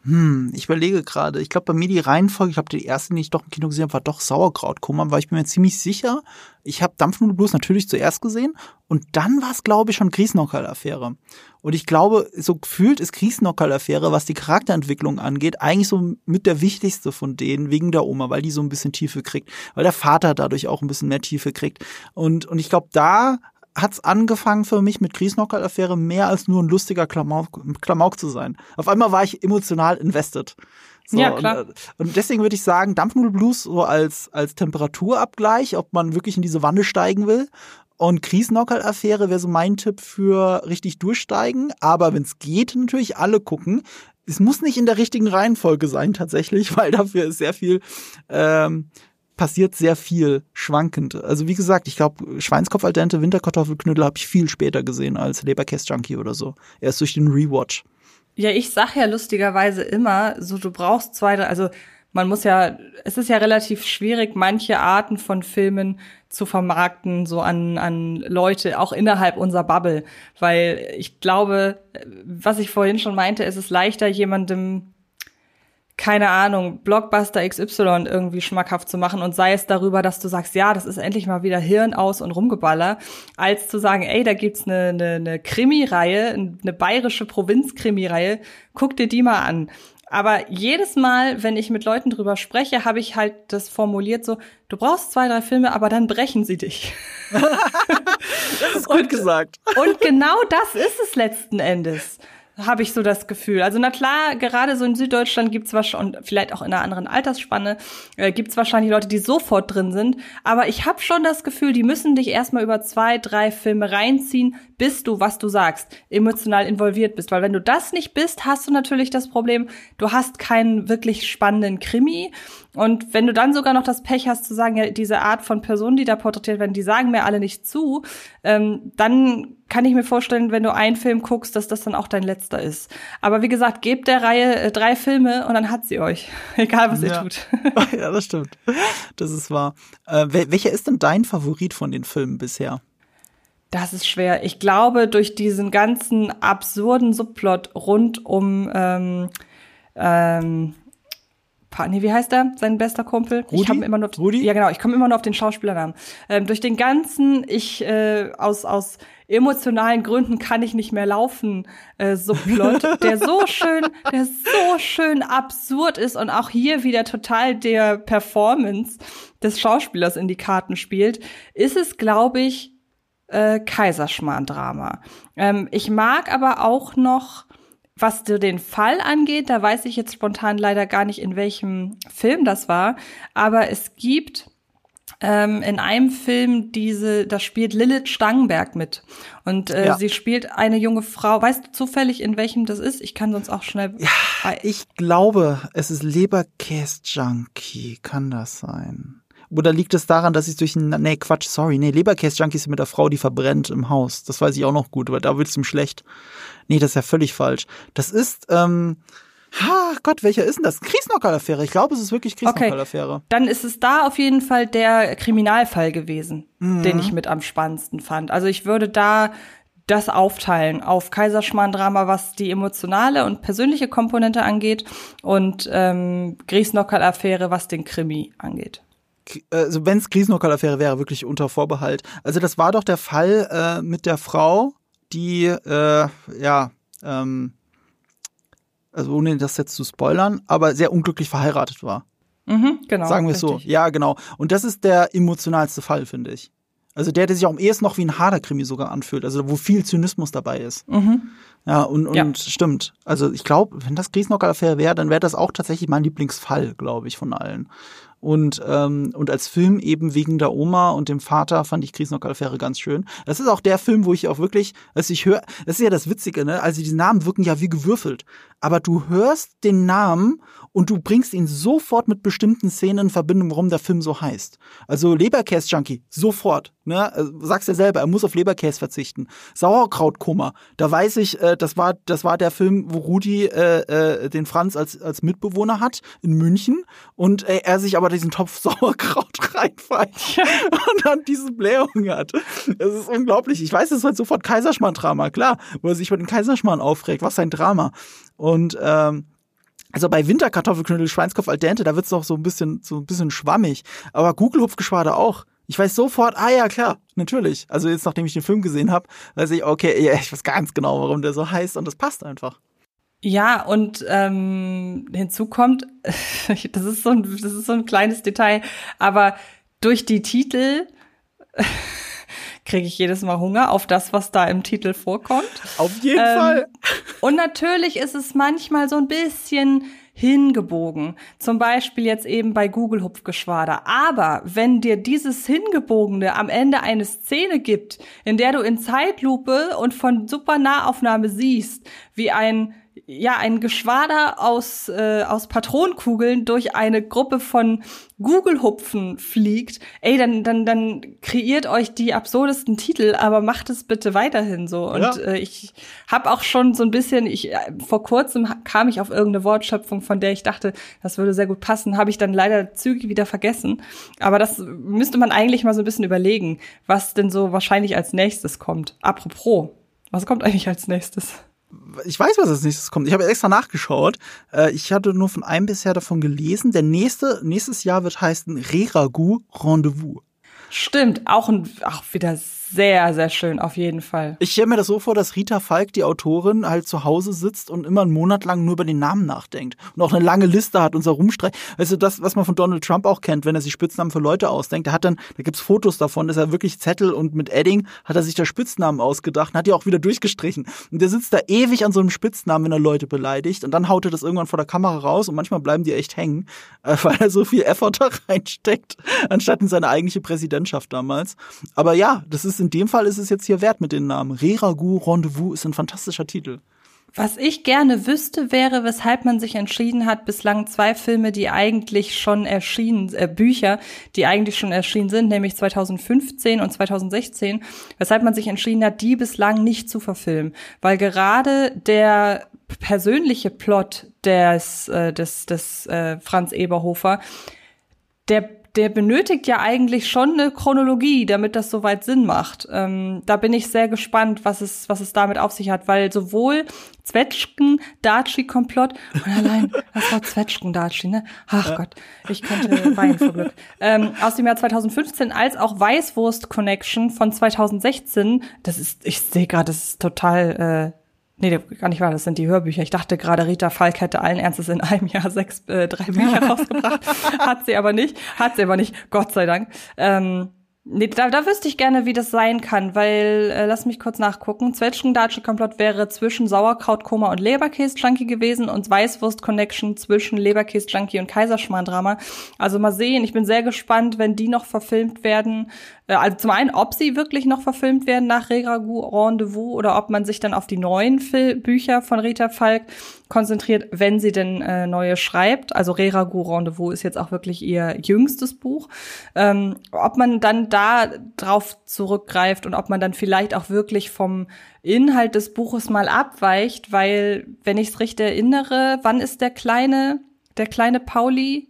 Hm, ich überlege gerade. Ich glaube, bei mir die Reihenfolge, ich glaube, die erste, die ich doch im Kino gesehen habe, war doch Sauerkrautkoma, weil ich bin mir ziemlich sicher, ich habe Dampfnudelblues natürlich zuerst gesehen und dann war es, glaube ich, schon Griesnockerl-Affäre. Und ich glaube, so gefühlt ist Griesnockerl-Affäre, was die Charakterentwicklung angeht, eigentlich so mit der wichtigste von denen, wegen der Oma, weil die so ein bisschen Tiefe kriegt, weil der Vater dadurch auch ein bisschen mehr Tiefe kriegt. Und, und ich glaube, da hat's angefangen für mich mit Griesnockerl-Affäre mehr als nur ein lustiger Klamauk, Klamauk zu sein. Auf einmal war ich emotional invested. So, ja, klar. Und, und deswegen würde ich sagen, Dampfnudelblues so als, als Temperaturabgleich, ob man wirklich in diese Wanne steigen will. Und Kriesnockerl-Affäre wäre so mein Tipp für richtig durchsteigen. Aber wenn es geht, natürlich alle gucken. Es muss nicht in der richtigen Reihenfolge sein, tatsächlich, weil dafür ist sehr viel ähm, passiert sehr viel schwankend. Also wie gesagt, ich glaube, Schweinskopf al dente, Winterkartoffelknödel habe ich viel später gesehen als Leberkäst Junkie oder so. Erst durch den Rewatch. Ja, ich sag ja lustigerweise immer, so du brauchst zwei, also man muss ja, es ist ja relativ schwierig, manche Arten von Filmen zu vermarkten, so an, an Leute, auch innerhalb unserer Bubble. Weil ich glaube, was ich vorhin schon meinte, es ist leichter, jemandem keine Ahnung, Blockbuster XY irgendwie schmackhaft zu machen und sei es darüber, dass du sagst, ja, das ist endlich mal wieder Hirn aus und Rumgeballer, als zu sagen, ey, da gibt's eine, eine, eine Krimi-Reihe, eine bayerische Provinz-Krimi-Reihe, guck dir die mal an. Aber jedes Mal, wenn ich mit Leuten drüber spreche, habe ich halt das formuliert so, du brauchst zwei, drei Filme, aber dann brechen sie dich. das ist gut und, gesagt. Und genau das ist es letzten Endes habe ich so das Gefühl. Also na klar, gerade so in Süddeutschland gibt's wahrscheinlich, und vielleicht auch in einer anderen Altersspanne, äh, gibt's wahrscheinlich Leute, die sofort drin sind. Aber ich habe schon das Gefühl, die müssen dich erstmal über zwei, drei Filme reinziehen, bis du, was du sagst, emotional involviert bist. Weil wenn du das nicht bist, hast du natürlich das Problem, du hast keinen wirklich spannenden Krimi. Und wenn du dann sogar noch das Pech hast zu sagen, ja, diese Art von Personen, die da porträtiert werden, die sagen mir alle nicht zu, ähm, dann kann ich mir vorstellen, wenn du einen Film guckst, dass das dann auch dein letzter ist. Aber wie gesagt, gebt der Reihe äh, drei Filme und dann hat sie euch. Egal, was ja. ihr tut. ja, das stimmt. Das ist wahr. Äh, welcher ist denn dein Favorit von den Filmen bisher? Das ist schwer. Ich glaube, durch diesen ganzen absurden Subplot rund um ähm, ähm, nee, wie heißt er? Sein bester Kumpel? Rudi? Ich immer nur Rudi? Ja, genau, ich komme immer nur auf den Schauspielernamen. Ähm, durch den ganzen ich äh, aus aus emotionalen Gründen kann ich nicht mehr laufen äh, Subplot, der so schön, der so schön absurd ist und auch hier wieder total der Performance des Schauspielers in die Karten spielt, ist es glaube ich äh, Kaiserschmarrn-Drama. Ähm, ich mag aber auch noch was den Fall angeht, da weiß ich jetzt spontan leider gar nicht, in welchem Film das war, aber es gibt ähm, in einem Film diese, da spielt Lilith Stangenberg mit. Und äh, ja. sie spielt eine junge Frau. Weißt du zufällig, in welchem das ist? Ich kann sonst auch schnell. Ja, ich glaube, es ist Leberkäse-Junkie. Kann das sein? Oder liegt es daran, dass ich durch ein. Nee, Quatsch, sorry. Nee, Leberkäse-Junkie ist mit der Frau, die verbrennt im Haus. Das weiß ich auch noch gut, aber da wird es ihm schlecht. Nee, das ist ja völlig falsch. Das ist, ähm, Ha, Gott, welcher ist denn das? Kriesnockerl-Affäre. Ich glaube, es ist wirklich Kriesnockerl-Affäre. Okay. Dann ist es da auf jeden Fall der Kriminalfall gewesen, mhm. den ich mit am spannendsten fand. Also ich würde da das aufteilen auf Kaiserschmarrn-Drama, was die emotionale und persönliche Komponente angeht und ähm, Griesnockerl-Affäre, was den Krimi angeht also wenn es Krisenlokalaffäre wäre, wirklich unter Vorbehalt. Also das war doch der Fall äh, mit der Frau, die äh, ja ähm, also ohne das jetzt zu spoilern, aber sehr unglücklich verheiratet war. Mhm, genau. Sagen wir es so. Ja, genau. Und das ist der emotionalste Fall, finde ich. Also der, der sich auch am ehesten noch wie ein Haderkrimi sogar anfühlt, also wo viel Zynismus dabei ist. Mhm. Ja, und, und ja. stimmt. Also ich glaube, wenn das Griesnocker-Affäre wäre, dann wäre das auch tatsächlich mein Lieblingsfall, glaube ich, von allen. Und, ähm, und als Film eben wegen der Oma und dem Vater fand ich Krisenlock-Affäre ganz schön. Das ist auch der Film, wo ich auch wirklich, also ich höre, das ist ja das Witzige, ne? Also die Namen wirken ja wie gewürfelt. Aber du hörst den Namen und du bringst ihn sofort mit bestimmten Szenen in Verbindung, warum der Film so heißt. Also Leberkäse-Junkie, sofort. Ne? Also, sagst ja selber, er muss auf Leberkäse verzichten. Sauerkrautkoma, da weiß ich, äh, das war das war der Film, wo Rudi äh, äh, den Franz als als Mitbewohner hat in München und äh, er sich aber diesen Topf Sauerkraut reinfällt und dann diese Blähung hat. Das ist unglaublich. Ich weiß, es ist halt sofort Kaiserschmarrn-Drama, klar, wo er sich über den Kaiserschmarrn aufregt. Was ein Drama. Und ähm, also bei Winterkartoffelknödel, Schweinskopf al dente, da wird's doch so ein bisschen so ein bisschen schwammig. Aber Gugelhupfgeschwader auch. Ich weiß sofort, ah ja, klar, natürlich. Also jetzt, nachdem ich den Film gesehen habe, weiß ich, okay, ja, ich weiß ganz genau, warum der so heißt und das passt einfach. Ja, und ähm, hinzu kommt, das ist so ein, das ist so ein kleines Detail, aber durch die Titel kriege ich jedes Mal Hunger auf das, was da im Titel vorkommt. Auf jeden ähm, Fall. Und natürlich ist es manchmal so ein bisschen hingebogen. Zum Beispiel jetzt eben bei Google Hupfgeschwader. Aber wenn dir dieses Hingebogene am Ende eine Szene gibt, in der du in Zeitlupe und von super Nahaufnahme siehst, wie ein ja ein Geschwader aus äh, aus Patronenkugeln durch eine Gruppe von Google-Hupfen fliegt, ey, dann dann dann kreiert euch die absurdesten Titel, aber macht es bitte weiterhin so. Und ja. äh, ich habe auch schon so ein bisschen, ich äh, vor kurzem kam ich auf irgendeine Wortschöpfung, von der ich dachte, das würde sehr gut passen, habe ich dann leider zügig wieder vergessen. Aber das müsste man eigentlich mal so ein bisschen überlegen, was denn so wahrscheinlich als nächstes kommt. Apropos, was kommt eigentlich als nächstes? Ich weiß, was als nächstes kommt. Ich habe extra nachgeschaut. Äh, ich hatte nur von einem bisher davon gelesen. Der nächste, nächstes Jahr wird heißen Reragu Rendezvous. Stimmt, auch, ein, auch wieder sehr, sehr schön, auf jeden Fall. Ich stelle mir das so vor, dass Rita Falk, die Autorin, halt zu Hause sitzt und immer einen Monat lang nur über den Namen nachdenkt und auch eine lange Liste hat und so rumstreicht. Weißt du, das, was man von Donald Trump auch kennt, wenn er sich Spitznamen für Leute ausdenkt, der hat dann, da gibt's Fotos davon, dass er wirklich Zettel und mit Edding hat er sich da Spitznamen ausgedacht und hat die auch wieder durchgestrichen. Und der sitzt da ewig an so einem Spitznamen, wenn er Leute beleidigt und dann haut er das irgendwann vor der Kamera raus und manchmal bleiben die echt hängen, äh, weil er so viel Effort da reinsteckt, anstatt in seine eigentliche Präsidentschaft damals. Aber ja, das ist in dem Fall ist es jetzt hier wert mit den Namen. Reragu Rendezvous ist ein fantastischer Titel. Was ich gerne wüsste, wäre, weshalb man sich entschieden hat, bislang zwei Filme, die eigentlich schon erschienen, äh, Bücher, die eigentlich schon erschienen sind, nämlich 2015 und 2016, weshalb man sich entschieden hat, die bislang nicht zu verfilmen. Weil gerade der persönliche Plot des, äh, des, des äh, Franz Eberhofer, der der benötigt ja eigentlich schon eine Chronologie, damit das soweit Sinn macht. Ähm, da bin ich sehr gespannt, was es, was es damit auf sich hat, weil sowohl Zwetschgen, Daci Komplott und allein, was war Zwetschgen, Daci, ne? Ach ja. Gott, ich könnte weinen vor Glück. Ähm, aus dem Jahr 2015 als auch Weißwurst Connection von 2016. Das ist, ich sehe gerade, das ist total äh, Nee, gar nicht wahr, das sind die Hörbücher. Ich dachte gerade, Rita Falk hätte allen Ernstes in einem Jahr sechs, äh, drei Bücher rausgebracht. Hat sie aber nicht. Hat sie aber nicht, Gott sei Dank. Ähm, Nee, da, da wüsste ich gerne, wie das sein kann, weil, äh, lass mich kurz nachgucken. Zwetschgendatsche-Komplott wäre zwischen Sauerkrautkoma und Leberkäse-Junkie gewesen und Weißwurst-Connection zwischen Leberkäse-Junkie und Kaiserschmarrn-Drama. Also mal sehen, ich bin sehr gespannt, wenn die noch verfilmt werden. Äh, also zum einen, ob sie wirklich noch verfilmt werden nach Regragu Rendezvous oder ob man sich dann auf die neuen Fil Bücher von Rita Falk konzentriert, wenn sie denn äh, neue schreibt. Also Reragu Rendezvous ist jetzt auch wirklich ihr jüngstes Buch. Ähm, ob man dann da drauf zurückgreift und ob man dann vielleicht auch wirklich vom Inhalt des Buches mal abweicht, weil, wenn ich es richtig erinnere, wann ist der kleine, der kleine Pauli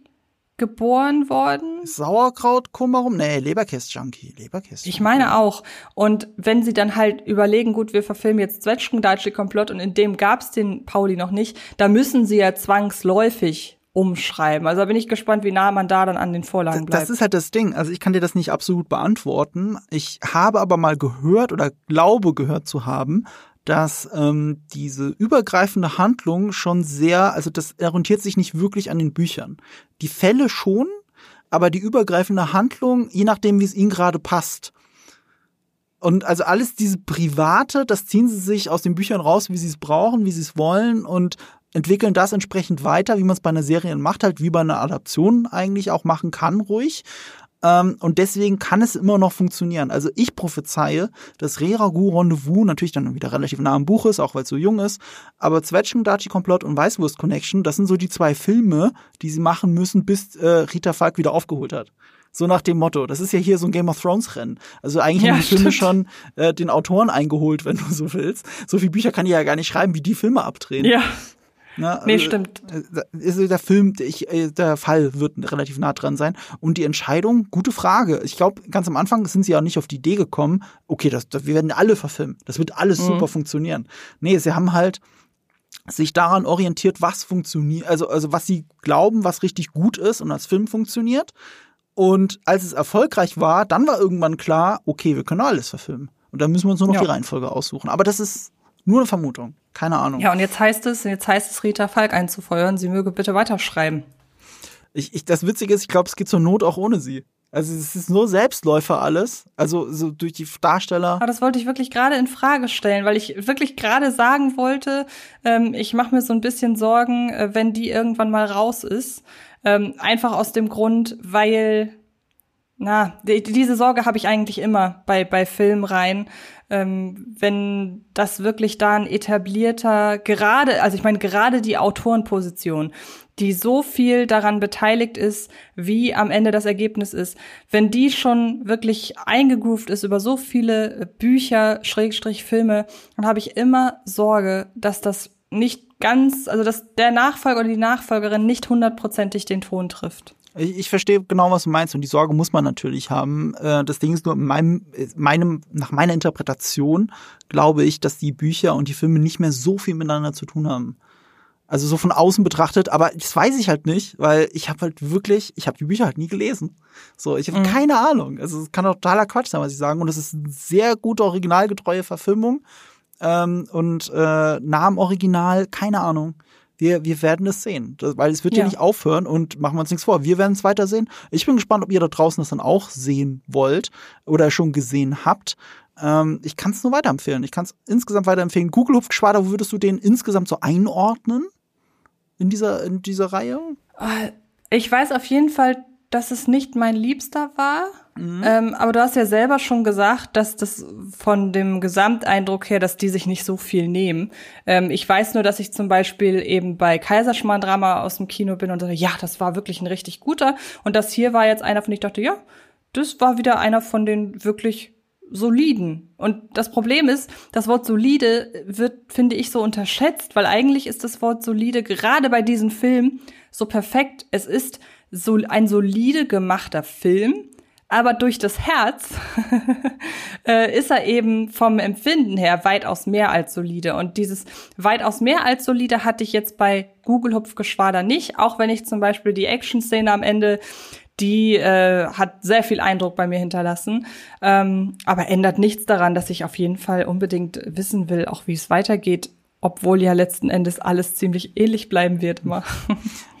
geboren worden. Sauerkraut, Kummerum? Nee, Leberkäse-Junkie. Leberkäse. Ich meine auch. Und wenn sie dann halt überlegen, gut, wir verfilmen jetzt Zwetschgendeitsche Komplott und in dem gab's den Pauli noch nicht, da müssen sie ja zwangsläufig umschreiben. Also da bin ich gespannt, wie nah man da dann an den Vorlagen bleibt. Das ist halt das Ding. Also ich kann dir das nicht absolut beantworten. Ich habe aber mal gehört oder glaube gehört zu haben, dass ähm, diese übergreifende Handlung schon sehr, also das orientiert sich nicht wirklich an den Büchern. Die Fälle schon, aber die übergreifende Handlung, je nachdem, wie es ihnen gerade passt. Und also alles diese Private, das ziehen sie sich aus den Büchern raus, wie sie es brauchen, wie sie es wollen und entwickeln das entsprechend weiter, wie man es bei einer Serie macht, halt wie bei einer Adaption eigentlich auch machen kann, ruhig. Ähm, und deswegen kann es immer noch funktionieren. Also ich prophezeie, dass Reragu Rendezvous natürlich dann wieder relativ nah am Buch ist, auch weil es so jung ist. Aber Zwetschgen, Dachi Komplott und Weißwurst Connection, das sind so die zwei Filme, die sie machen müssen, bis äh, Rita Falk wieder aufgeholt hat. So nach dem Motto. Das ist ja hier so ein Game of Thrones Rennen. Also eigentlich ja, haben die Filme schon äh, den Autoren eingeholt, wenn du so willst. So viele Bücher kann die ja gar nicht schreiben, wie die Filme abdrehen. Ja. Na, nee, also, stimmt. Ist der Film, ich, äh, der Fall wird relativ nah dran sein. Und die Entscheidung, gute Frage. Ich glaube, ganz am Anfang sind sie ja nicht auf die Idee gekommen, okay, das, das wir werden alle verfilmen. Das wird alles mhm. super funktionieren. Nee, sie haben halt sich daran orientiert, was funktioniert, also, also was sie glauben, was richtig gut ist und als Film funktioniert. Und als es erfolgreich war, dann war irgendwann klar, okay, wir können alles verfilmen. Und dann müssen wir uns nur noch ja. die Reihenfolge aussuchen. Aber das ist nur eine Vermutung. Keine Ahnung. Ja, und jetzt heißt es, jetzt heißt es, Rita Falk einzufeuern. Sie möge bitte weiterschreiben. Ich, ich, das Witzige ist, ich glaube, es geht zur Not auch ohne sie. Also es ist nur Selbstläufer alles, also so durch die Darsteller. Aber das wollte ich wirklich gerade in Frage stellen, weil ich wirklich gerade sagen wollte, ähm, ich mache mir so ein bisschen Sorgen, äh, wenn die irgendwann mal raus ist. Ähm, einfach aus dem Grund, weil na, die, diese Sorge habe ich eigentlich immer bei, bei Filmreihen. Ähm, wenn das wirklich da ein etablierter, gerade, also ich meine, gerade die Autorenposition, die so viel daran beteiligt ist, wie am Ende das Ergebnis ist, wenn die schon wirklich eingegroovt ist über so viele Bücher, Schrägstrich Filme, dann habe ich immer Sorge, dass das nicht ganz, also dass der Nachfolger oder die Nachfolgerin nicht hundertprozentig den Ton trifft. Ich, ich verstehe genau, was du meinst und die Sorge muss man natürlich haben. Äh, das Ding ist nur, in meinem, meinem, nach meiner Interpretation glaube ich, dass die Bücher und die Filme nicht mehr so viel miteinander zu tun haben. Also so von außen betrachtet, aber das weiß ich halt nicht, weil ich habe halt wirklich, ich habe die Bücher halt nie gelesen. So, ich habe mhm. keine Ahnung. Also es kann doch totaler Quatsch sein, was ich sagen. Und es ist eine sehr gute, originalgetreue Verfilmung. Ähm, und äh, am Original, keine Ahnung. Wir, wir werden es sehen, das, weil es wird ja. ja nicht aufhören und machen wir uns nichts vor. Wir werden es weiter sehen. Ich bin gespannt, ob ihr da draußen das dann auch sehen wollt oder schon gesehen habt. Ähm, ich kann es nur weiterempfehlen. Ich kann es insgesamt weiterempfehlen. Google Hupfgeschwader, wo würdest du den insgesamt so einordnen? in dieser, in dieser Reihe? Äh, ich weiß auf jeden Fall, dass es nicht mein Liebster war. Mhm. Ähm, aber du hast ja selber schon gesagt, dass das von dem Gesamteindruck her, dass die sich nicht so viel nehmen. Ähm, ich weiß nur, dass ich zum Beispiel eben bei Kaiserschmarrn-Drama aus dem Kino bin und sage, ja, das war wirklich ein richtig guter. Und das hier war jetzt einer, von ich dachte, ja, das war wieder einer von den wirklich soliden. Und das Problem ist, das Wort solide wird, finde ich, so unterschätzt, weil eigentlich ist das Wort solide gerade bei diesem Film so perfekt. Es ist so ein solide gemachter Film, aber durch das Herz äh, ist er eben vom Empfinden her weitaus mehr als solide. Und dieses weitaus mehr als solide hatte ich jetzt bei Google Hupfgeschwader nicht, auch wenn ich zum Beispiel die Action-Szene am Ende die äh, hat sehr viel Eindruck bei mir hinterlassen, ähm, aber ändert nichts daran, dass ich auf jeden Fall unbedingt wissen will, auch wie es weitergeht, obwohl ja letzten Endes alles ziemlich ähnlich bleiben wird immer.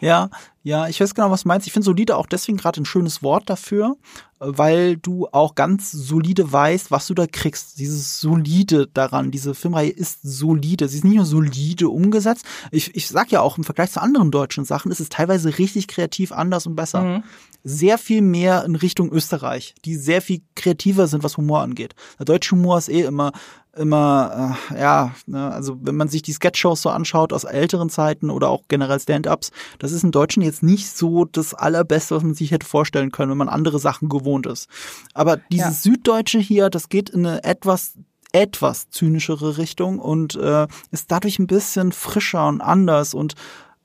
Ja, ja, ich weiß genau, was du meinst. Ich finde solide auch deswegen gerade ein schönes Wort dafür, weil du auch ganz solide weißt, was du da kriegst. Dieses solide daran, diese Filmreihe ist solide. Sie ist nicht nur solide umgesetzt. Ich, ich sag ja auch im Vergleich zu anderen deutschen Sachen ist es teilweise richtig kreativ anders und besser. Mhm sehr viel mehr in Richtung Österreich, die sehr viel kreativer sind, was Humor angeht. Der deutsche Humor ist eh immer immer, äh, ja, ne, also wenn man sich die Sketch-Shows so anschaut aus älteren Zeiten oder auch generell Stand-Ups, das ist in Deutschen jetzt nicht so das Allerbeste, was man sich hätte vorstellen können, wenn man andere Sachen gewohnt ist. Aber dieses ja. Süddeutsche hier, das geht in eine etwas etwas zynischere Richtung und äh, ist dadurch ein bisschen frischer und anders und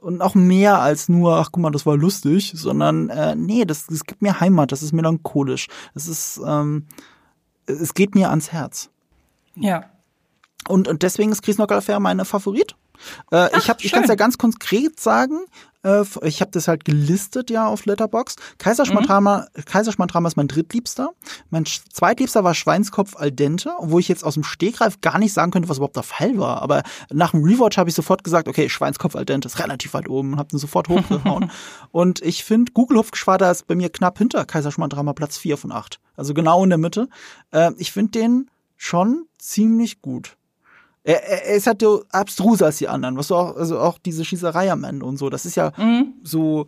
und auch mehr als nur, ach guck mal, das war lustig, sondern äh, nee, das, das gibt mir Heimat, das ist melancholisch. Das ist, ähm, es geht mir ans Herz. Ja. Und, und deswegen ist Chris Knockerfair meine Favorit. Äh, Ach, ich hab, ich kann es ja ganz konkret sagen. Äh, ich habe das halt gelistet ja auf Letterbox. Kaiserschmarrn-Drama mhm. Kaiserschmarrn ist mein drittliebster. Mein zweitliebster war Schweinskopf al dente, wo ich jetzt aus dem Stegreif gar nicht sagen könnte, was überhaupt der Fall war. Aber nach dem Rewatch habe ich sofort gesagt, okay, Schweinskopf al dente ist relativ weit oben und habe den sofort hochgehauen. und ich finde, Google Hupfgeschwader ist bei mir knapp hinter Kaiserschmarrn-Drama Platz 4 von 8. Also genau in der Mitte. Äh, ich finde den schon ziemlich gut. Er, er, er ist halt so abstruser als die anderen, was auch, also auch diese Schießerei am Ende und so. Das ist ja mhm. so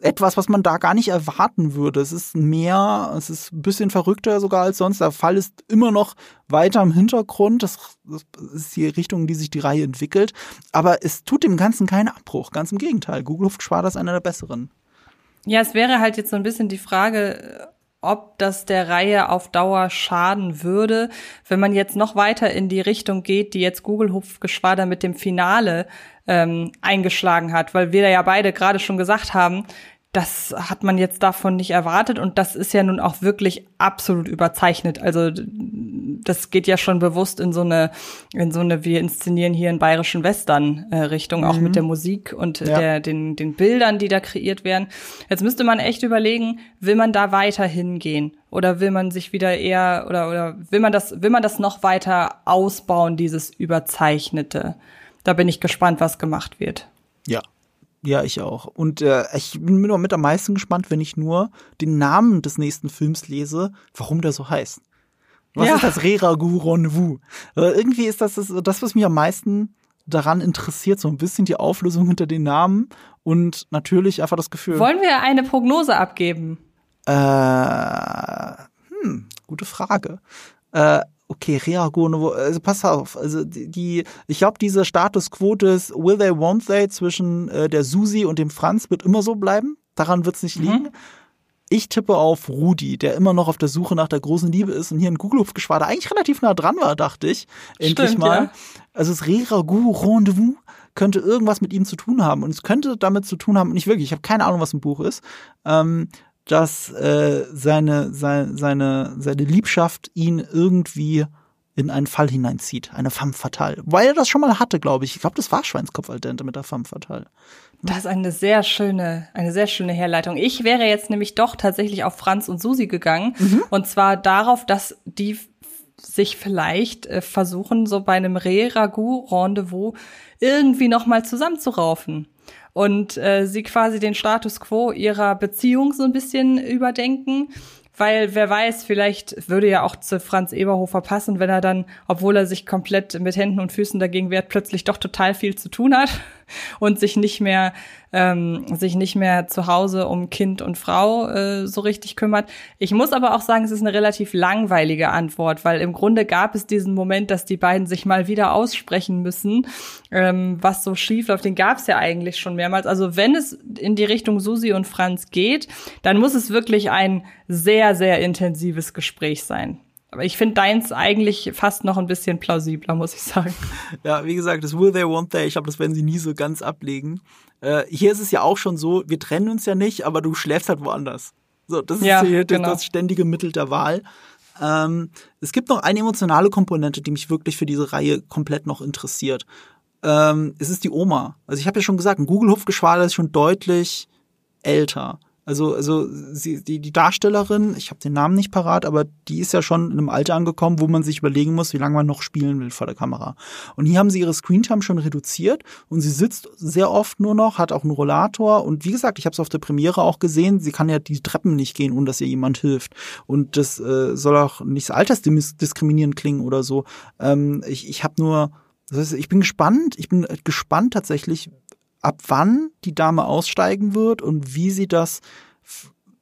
etwas, was man da gar nicht erwarten würde. Es ist mehr, es ist ein bisschen verrückter sogar als sonst. Der Fall ist immer noch weiter im Hintergrund. Das, das ist die Richtung, in die sich die Reihe entwickelt. Aber es tut dem Ganzen keinen Abbruch. Ganz im Gegenteil. Google Luftschwader ist einer der besseren. Ja, es wäre halt jetzt so ein bisschen die Frage, ob das der Reihe auf Dauer schaden würde, wenn man jetzt noch weiter in die Richtung geht, die jetzt Google Hupfgeschwader mit dem Finale ähm, eingeschlagen hat, weil wir ja beide gerade schon gesagt haben, das hat man jetzt davon nicht erwartet und das ist ja nun auch wirklich absolut überzeichnet. Also das geht ja schon bewusst in so eine, in so eine, wir inszenieren hier in bayerischen Western äh, Richtung, auch mhm. mit der Musik und ja. der, den, den Bildern, die da kreiert werden. Jetzt müsste man echt überlegen, will man da weiter hingehen? Oder will man sich wieder eher, oder, oder will man das, will man das noch weiter ausbauen, dieses Überzeichnete? Da bin ich gespannt, was gemacht wird. Ja, ja, ich auch. Und äh, ich bin nur mit am meisten gespannt, wenn ich nur den Namen des nächsten Films lese, warum der so heißt. Was ja. ist das Reragu Rendezvous? Aber irgendwie ist das, das das, was mich am meisten daran interessiert, so ein bisschen die Auflösung hinter den Namen und natürlich einfach das Gefühl. Wollen wir eine Prognose abgeben? Äh, hm, gute Frage. Äh, okay, Reago, also pass auf, also die, ich glaube, diese Status quo des Will they, won't they zwischen äh, der Susi und dem Franz wird immer so bleiben. Daran wird es nicht liegen. Mhm. Ich tippe auf Rudi, der immer noch auf der Suche nach der großen Liebe ist und hier in Google-Hupfgeschwader eigentlich relativ nah dran war, dachte ich. Endlich Stimmt, mal. Ja. Also das Re-Ragout Rendezvous könnte irgendwas mit ihm zu tun haben. Und es könnte damit zu tun haben, nicht wirklich, ich habe keine Ahnung, was ein Buch ist, ähm, dass äh, seine, seine, seine, seine Liebschaft ihn irgendwie in einen Fall hineinzieht, eine femme fatale. Weil er das schon mal hatte, glaube ich. Ich glaube, das war Schweinskopf al dente mit der femme fatale. Das ist eine sehr schöne, eine sehr schöne Herleitung. Ich wäre jetzt nämlich doch tatsächlich auf Franz und Susi gegangen. Mhm. Und zwar darauf, dass die sich vielleicht äh, versuchen, so bei einem Re-Ragout-Rendezvous irgendwie nochmal zusammenzuraufen und äh, sie quasi den Status quo ihrer Beziehung so ein bisschen überdenken. Weil wer weiß, vielleicht würde ja auch zu Franz Eberhofer passen, wenn er dann, obwohl er sich komplett mit Händen und Füßen dagegen wehrt, plötzlich doch total viel zu tun hat und sich nicht mehr ähm, sich nicht mehr zu Hause um Kind und Frau äh, so richtig kümmert. Ich muss aber auch sagen, es ist eine relativ langweilige Antwort, weil im Grunde gab es diesen Moment, dass die beiden sich mal wieder aussprechen müssen, ähm, was so schief läuft. Den gab es ja eigentlich schon mehrmals. Also wenn es in die Richtung Susi und Franz geht, dann muss es wirklich ein sehr, sehr intensives Gespräch sein. Aber ich finde deins eigentlich fast noch ein bisschen plausibler, muss ich sagen. Ja, wie gesagt, das Will They, Won't They, ich glaube, das werden sie nie so ganz ablegen. Äh, hier ist es ja auch schon so, wir trennen uns ja nicht, aber du schläfst halt woanders. So, das ja, ist hier genau. das ständige Mittel der Wahl. Ähm, es gibt noch eine emotionale Komponente, die mich wirklich für diese Reihe komplett noch interessiert. Ähm, es ist die Oma. Also ich habe ja schon gesagt, ein Google-Hupfgeschwader ist schon deutlich älter. Also, also sie, die, die Darstellerin, ich habe den Namen nicht parat, aber die ist ja schon in einem Alter angekommen, wo man sich überlegen muss, wie lange man noch spielen will vor der Kamera. Und hier haben sie ihre Screentime schon reduziert und sie sitzt sehr oft nur noch, hat auch einen Rollator und wie gesagt, ich habe es auf der Premiere auch gesehen, sie kann ja die Treppen nicht gehen, ohne dass ihr jemand hilft. Und das äh, soll auch nicht altersdiskriminierend klingen oder so. Ähm, ich ich habe nur, das heißt, ich bin gespannt, ich bin gespannt tatsächlich, ab wann die Dame aussteigen wird und wie sie das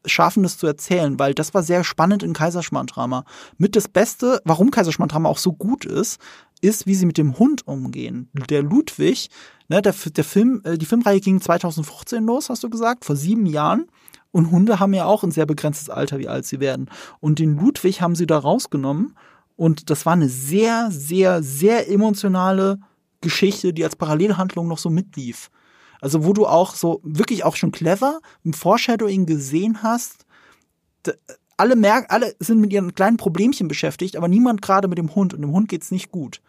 schaffen, das zu erzählen, weil das war sehr spannend in Kaiserschmarrn-Drama. Mit das Beste, warum Kaiserschmarrn-Drama auch so gut ist, ist, wie sie mit dem Hund umgehen. Der Ludwig, ne, der, der Film, äh, die Filmreihe ging 2015 los, hast du gesagt, vor sieben Jahren. Und Hunde haben ja auch ein sehr begrenztes Alter, wie alt sie werden. Und den Ludwig haben sie da rausgenommen. Und das war eine sehr, sehr, sehr emotionale Geschichte, die als Parallelhandlung noch so mitlief. Also wo du auch so wirklich auch schon clever im Foreshadowing gesehen hast, alle merken, alle sind mit ihren kleinen Problemchen beschäftigt, aber niemand gerade mit dem Hund und dem Hund geht's nicht gut.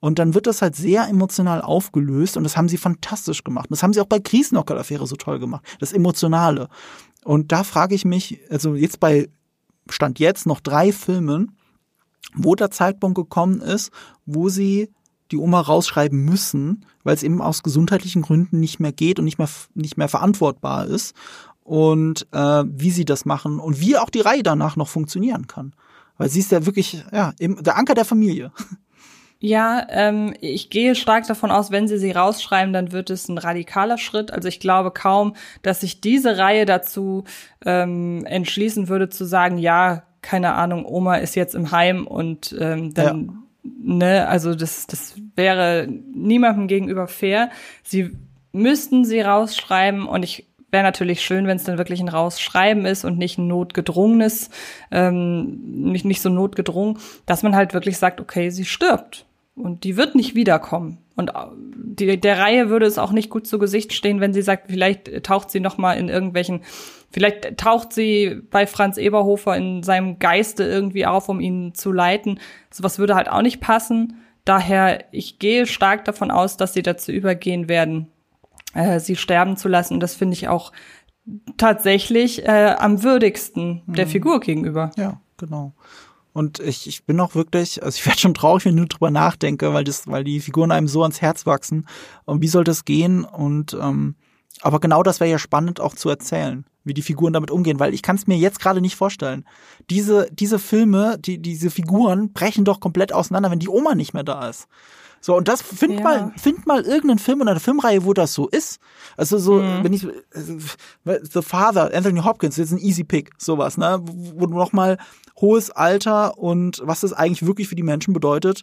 Und dann wird das halt sehr emotional aufgelöst und das haben sie fantastisch gemacht. Das haben sie auch bei Krisenockel-Affäre so toll gemacht. Das Emotionale. Und da frage ich mich, also jetzt bei Stand jetzt noch drei Filmen, wo der Zeitpunkt gekommen ist, wo sie die Oma rausschreiben müssen, weil es eben aus gesundheitlichen Gründen nicht mehr geht und nicht mehr, nicht mehr verantwortbar ist. Und äh, wie sie das machen und wie auch die Reihe danach noch funktionieren kann. Weil sie ist ja wirklich ja, der Anker der Familie. Ja, ähm, ich gehe stark davon aus, wenn sie sie rausschreiben, dann wird es ein radikaler Schritt. Also ich glaube kaum, dass sich diese Reihe dazu ähm, entschließen würde zu sagen, ja, keine Ahnung, Oma ist jetzt im Heim und ähm, dann ja ne, also das, das wäre niemandem gegenüber fair. Sie müssten sie rausschreiben und ich wäre natürlich schön, wenn es dann wirklich ein Rausschreiben ist und nicht ein notgedrungenes, ähm, nicht, nicht so notgedrungen, dass man halt wirklich sagt, okay, sie stirbt und die wird nicht wiederkommen. Und äh, die, der Reihe würde es auch nicht gut zu Gesicht stehen, wenn sie sagt, vielleicht taucht sie noch mal in irgendwelchen Vielleicht taucht sie bei Franz Eberhofer in seinem Geiste irgendwie auf, um ihn zu leiten. Sowas würde halt auch nicht passen. Daher, ich gehe stark davon aus, dass sie dazu übergehen werden, äh, sie sterben zu lassen. Und das finde ich auch tatsächlich äh, am würdigsten der mhm. Figur gegenüber. Ja, genau. Und ich, ich bin auch wirklich, also ich werde schon traurig, wenn ich nur drüber nachdenke, weil das, weil die Figuren einem so ans Herz wachsen. Und wie soll das gehen? Und ähm, aber genau das wäre ja spannend auch zu erzählen wie die Figuren damit umgehen, weil ich kann es mir jetzt gerade nicht vorstellen. Diese, diese Filme, die, diese Figuren brechen doch komplett auseinander, wenn die Oma nicht mehr da ist. So, und das find Ja. mal, find mal irgendeinen Film in einer Filmreihe, wo das so ist. Also so, Mhm. wenn ich, also, The Father, Anthony Hopkins, jetzt ein Easy Pick, sowas, ne, wo du nochmal hohes Alter und was das eigentlich wirklich für die Menschen bedeutet,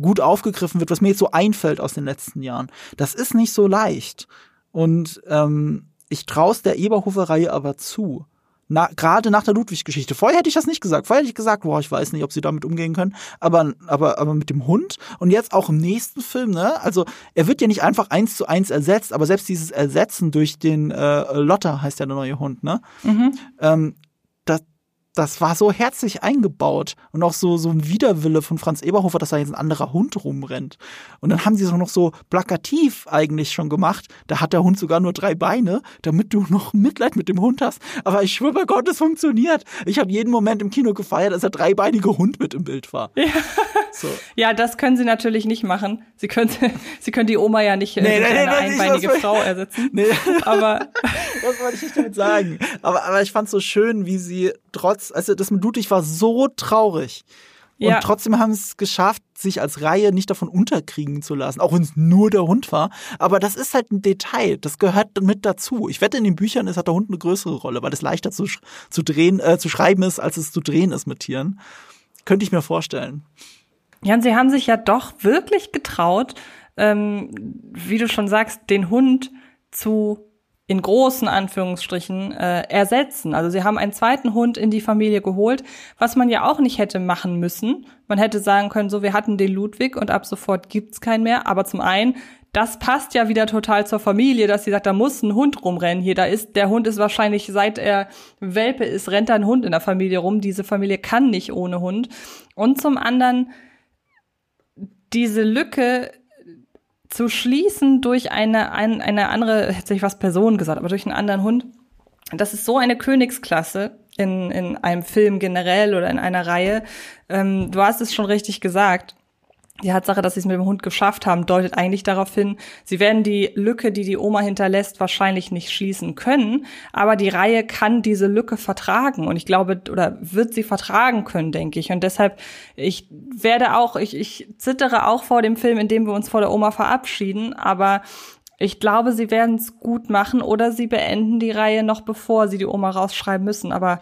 gut aufgegriffen wird, was mir jetzt so einfällt aus den letzten Jahren. Das ist nicht so leicht. Und ähm, ich traue der Eberhofer-Reihe aber zu. Na, gerade nach der Ludwig-Geschichte. Vorher hätte ich das nicht gesagt. Vorher hätte ich gesagt, boah, ich weiß nicht, ob sie damit umgehen können. Aber, aber, aber mit dem Hund und jetzt auch im nächsten Film, ne? Also er wird ja nicht einfach eins zu eins ersetzt, aber selbst dieses Ersetzen durch den äh, Lotta heißt ja der neue Hund, ne? Ähm, das, war so herzlich eingebaut und auch so, so ein Widerwille von Franz Eberhofer, dass da jetzt ein anderer Hund rumrennt. Und dann haben sie es auch noch so plakativ eigentlich schon gemacht. Da hat der Hund sogar nur drei Beine, damit du noch Mitleid mit dem Hund hast. Aber ich schwöre bei Gott, es funktioniert. Ich habe jeden Moment im Kino gefeiert, als der dreibeinige Hund mit im Bild war. Ja. So. Ja, das können sie natürlich nicht machen. Sie können, sie können die Oma ja nicht äh, Nee, nee, eine nee, ich einbeinige weiß- Frau ersetzen. Nee. Aber Das wollte ich nicht damit sagen. Aber, aber ich fand so schön, wie sie trotz, also das mit Ludwig war so traurig. Und Ja. trotzdem haben sie es geschafft, sich als Reihe nicht davon unterkriegen zu lassen, auch wenn es nur der Hund war. Aber das ist halt ein Detail, das gehört mit dazu. Ich wette, in den Büchern ist hat der Hund eine größere Rolle, weil es leichter zu, zu drehen, äh, zu schreiben ist, als es zu drehen ist mit Tieren. Könnte ich mir vorstellen. Ja, und sie haben sich ja doch wirklich getraut, ähm, wie du schon sagst, den Hund zu in großen Anführungsstrichen äh, ersetzen. Also sie haben einen zweiten Hund in die Familie geholt, was man ja auch nicht hätte machen müssen. Man hätte sagen können, so wir hatten den Ludwig und ab sofort gibt's keinen mehr. Aber zum einen, das passt ja wieder total zur Familie, dass sie sagt, da muss ein Hund rumrennen hier. Da ist der Hund ist wahrscheinlich seit er Welpe ist, rennt da ein Hund in der Familie rum. Diese Familie kann nicht ohne Hund. Und zum anderen diese Lücke zu schließen durch eine, ein, eine andere, hätte ich was Person gesagt, aber durch einen anderen Hund, das ist so eine Königsklasse in, in einem Film generell oder in einer Reihe. Ähm, du hast es schon richtig gesagt. Die Tatsache, dass sie es mit dem Hund geschafft haben, deutet eigentlich darauf hin, sie werden die Lücke, die die Oma hinterlässt, wahrscheinlich nicht schließen können, aber die Reihe kann diese Lücke vertragen und ich glaube, oder wird sie vertragen können, denke ich. Und deshalb, ich werde auch, ich, ich zittere auch vor dem Film, in dem wir uns vor der Oma verabschieden, aber ich glaube, sie werden es gut machen oder sie beenden die Reihe noch bevor sie die Oma rausschreiben müssen, aber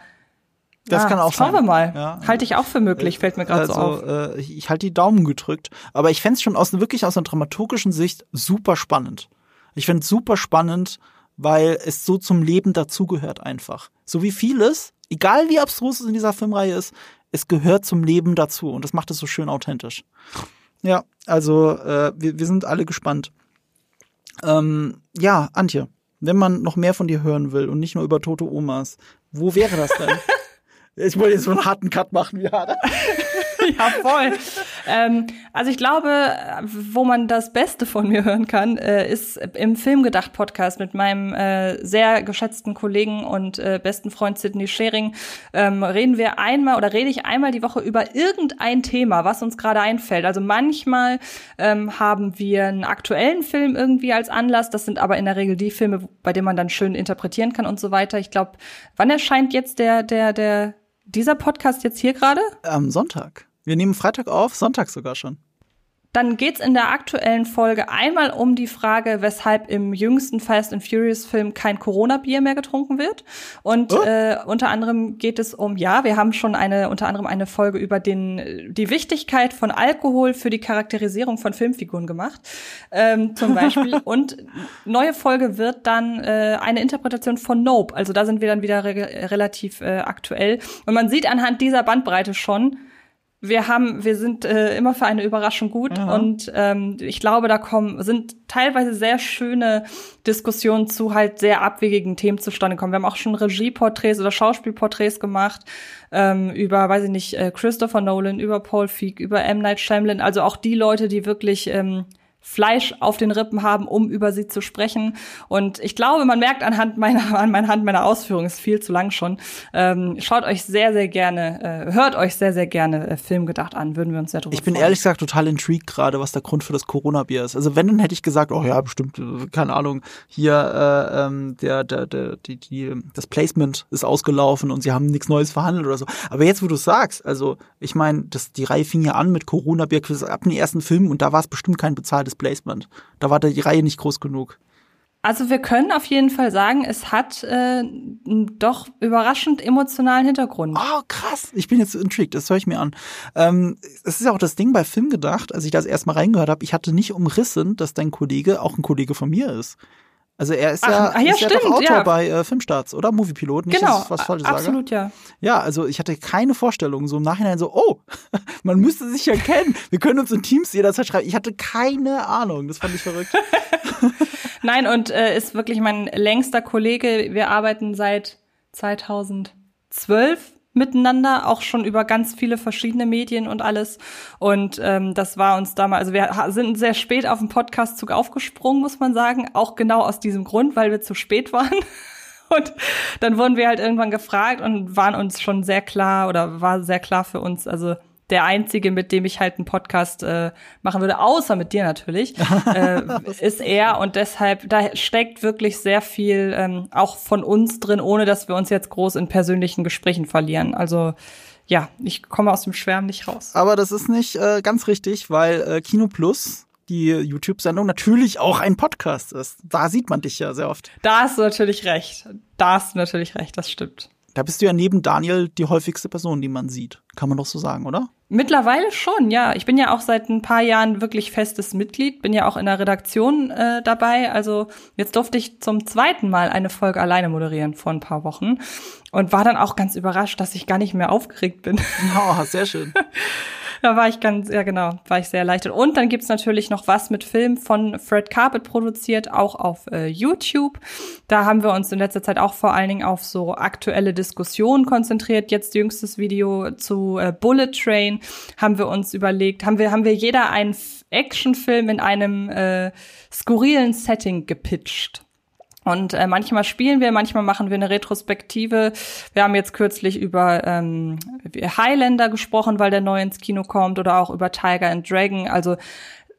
Das ja, kann auch schauen sein. wir mal. Ja. Halte ich auch für möglich, fällt mir gerade also, so auf. Äh, ich ich halte die Daumen gedrückt. Aber ich fände es schon aus wirklich aus einer dramaturgischen Sicht super spannend. Ich fände es super spannend, weil es so zum Leben dazugehört einfach. So wie vieles, egal wie abstrus es in dieser Filmreihe ist, es gehört zum Leben dazu und das macht es so schön authentisch. Ja, also äh, wir, wir sind alle gespannt. Ähm, ja, Antje, wenn man noch mehr von dir hören will und nicht nur über tote Omas, wo wäre das denn? ich wollte jetzt so einen harten Cut machen, ja. Ja, voll. ähm, also ich glaube, wo man das Beste von mir hören kann, äh, ist im Filmgedacht-Podcast mit meinem äh, sehr geschätzten Kollegen und äh, besten Freund Sidney Schering. Ähm, reden wir einmal oder rede ich einmal die Woche über irgendein Thema, was uns gerade einfällt. Also manchmal ähm, haben wir einen aktuellen Film irgendwie als Anlass. Das sind aber in der Regel die Filme, bei denen man dann schön interpretieren kann und so weiter. Ich glaube, wann erscheint jetzt der, der, der, dieser Podcast jetzt hier gerade? Am Sonntag. Wir nehmen Freitag auf, Sonntag sogar schon. Dann geht's in der aktuellen Folge einmal um die Frage, weshalb im jüngsten Fast and Furious Film kein Corona-Bier mehr getrunken wird. Und Oh. äh, unter anderem geht es um, ja, wir haben schon eine, unter anderem eine Folge über den, die Wichtigkeit von Alkohol für die Charakterisierung von Filmfiguren gemacht, ähm, zum Beispiel. Und neue Folge wird dann äh, eine Interpretation von Nope. Also da sind wir dann wieder re relativ äh, aktuell. Und man sieht anhand dieser Bandbreite schon, wir haben, wir sind äh, immer für eine Überraschung gut und ähm, ich glaube, da kommen sind teilweise sehr schöne Diskussionen zu halt sehr abwegigen Themen zustande kommen. Wir haben auch schon Regieporträts oder Schauspielporträts gemacht ähm, über, weiß ich nicht, äh, Christopher Nolan, über Paul Feig, über M Night Shyamalan, also auch die Leute, die wirklich ähm, Fleisch auf den Rippen haben, um über sie zu sprechen. Und ich glaube, man merkt anhand meiner, an meiner Ausführungen, ist viel zu lang schon. Ähm, schaut euch sehr, sehr gerne, äh, hört euch sehr, sehr gerne äh, Filmgedacht an. Würden wir uns sehr drüber Ich bin freuen. ehrlich gesagt total intrigued gerade, was der Grund für das Corona-Bier ist. Also wenn, dann hätte ich gesagt, oh ja, bestimmt, äh, keine Ahnung, hier äh, ähm, der, der, der, die, die, das Placement ist ausgelaufen und sie haben nichts Neues verhandelt oder so. Aber jetzt, wo du sagst, also ich meine, die Reihe fing ja an mit Corona-Bier ab den ersten Filmen und da war es bestimmt kein bezahltes Placement. Da war die Reihe nicht groß genug. Also wir können auf jeden Fall sagen, es hat äh, doch überraschend emotionalen Hintergrund. Oh, krass. Ich bin jetzt intrigued, das höre ich mir an. Ähm, es ist ja auch das Ding bei Film gedacht, als ich das erstmal reingehört habe, ich hatte nicht umrissen, dass dein Kollege auch ein Kollege von mir ist. Also er ist Ach, ja, ah, ja, ist ja stimmt, doch Autor ja. bei äh, Filmstarts, oder? Moviepilot, nicht, genau, was falsch a- absolut sage. ja. Ja, also ich hatte keine Vorstellung, so im Nachhinein so, oh, man müsste sich ja kennen. Wir können uns in Teams jederzeit schreiben. Ich hatte keine Ahnung, das fand ich verrückt. Nein, und äh, ist wirklich mein längster Kollege. Wir arbeiten seit 2012 miteinander, auch schon über ganz viele verschiedene Medien und alles. Und ähm, das war uns damals, also wir sind sehr spät auf den Podcastzug aufgesprungen, muss man sagen. Auch genau aus diesem Grund, weil wir zu spät waren. Und dann wurden wir halt irgendwann gefragt und waren uns schon sehr klar oder war sehr klar für uns, also der einzige, mit dem ich halt einen Podcast äh, machen würde, außer mit dir natürlich, äh, ist er und deshalb, da steckt wirklich sehr viel ähm, auch von uns drin, ohne dass wir uns jetzt groß in persönlichen Gesprächen verlieren. Also ja, ich komme aus dem Schwärmen nicht raus. Aber das ist nicht äh, ganz richtig, weil äh, Kino Plus, die YouTube-Sendung, natürlich auch ein Podcast ist. Da sieht man dich ja sehr oft. Da hast du natürlich recht. Da hast du natürlich recht, das stimmt. Da bist du ja neben Daniel die häufigste Person, die man sieht. Kann man doch so sagen, oder? Mittlerweile schon, ja. Ich bin ja auch seit ein paar Jahren wirklich festes Mitglied, bin ja auch in der Redaktion äh, dabei. Also jetzt durfte ich zum zweiten Mal eine Folge alleine moderieren vor ein paar Wochen und war dann auch ganz überrascht, dass ich gar nicht mehr aufgeregt bin. Oh, sehr schön. da war ich ganz, ja genau, war ich sehr erleichtert. Und dann gibt's natürlich noch was mit Film von Fred Carpet produziert, auch auf äh, YouTube. Da haben wir uns in letzter Zeit auch vor allen Dingen auf so aktuelle Diskussionen konzentriert. Jetzt jüngstes Video zu äh, Bullet Train haben wir uns überlegt, haben wir, haben wir jeder einen Actionfilm in einem äh, skurrilen Setting gepitcht. Und äh, manchmal spielen wir, manchmal machen wir eine Retrospektive. Wir haben jetzt kürzlich über ähm, Highlander gesprochen, weil der neu ins Kino kommt, oder auch über Tiger and Dragon. Also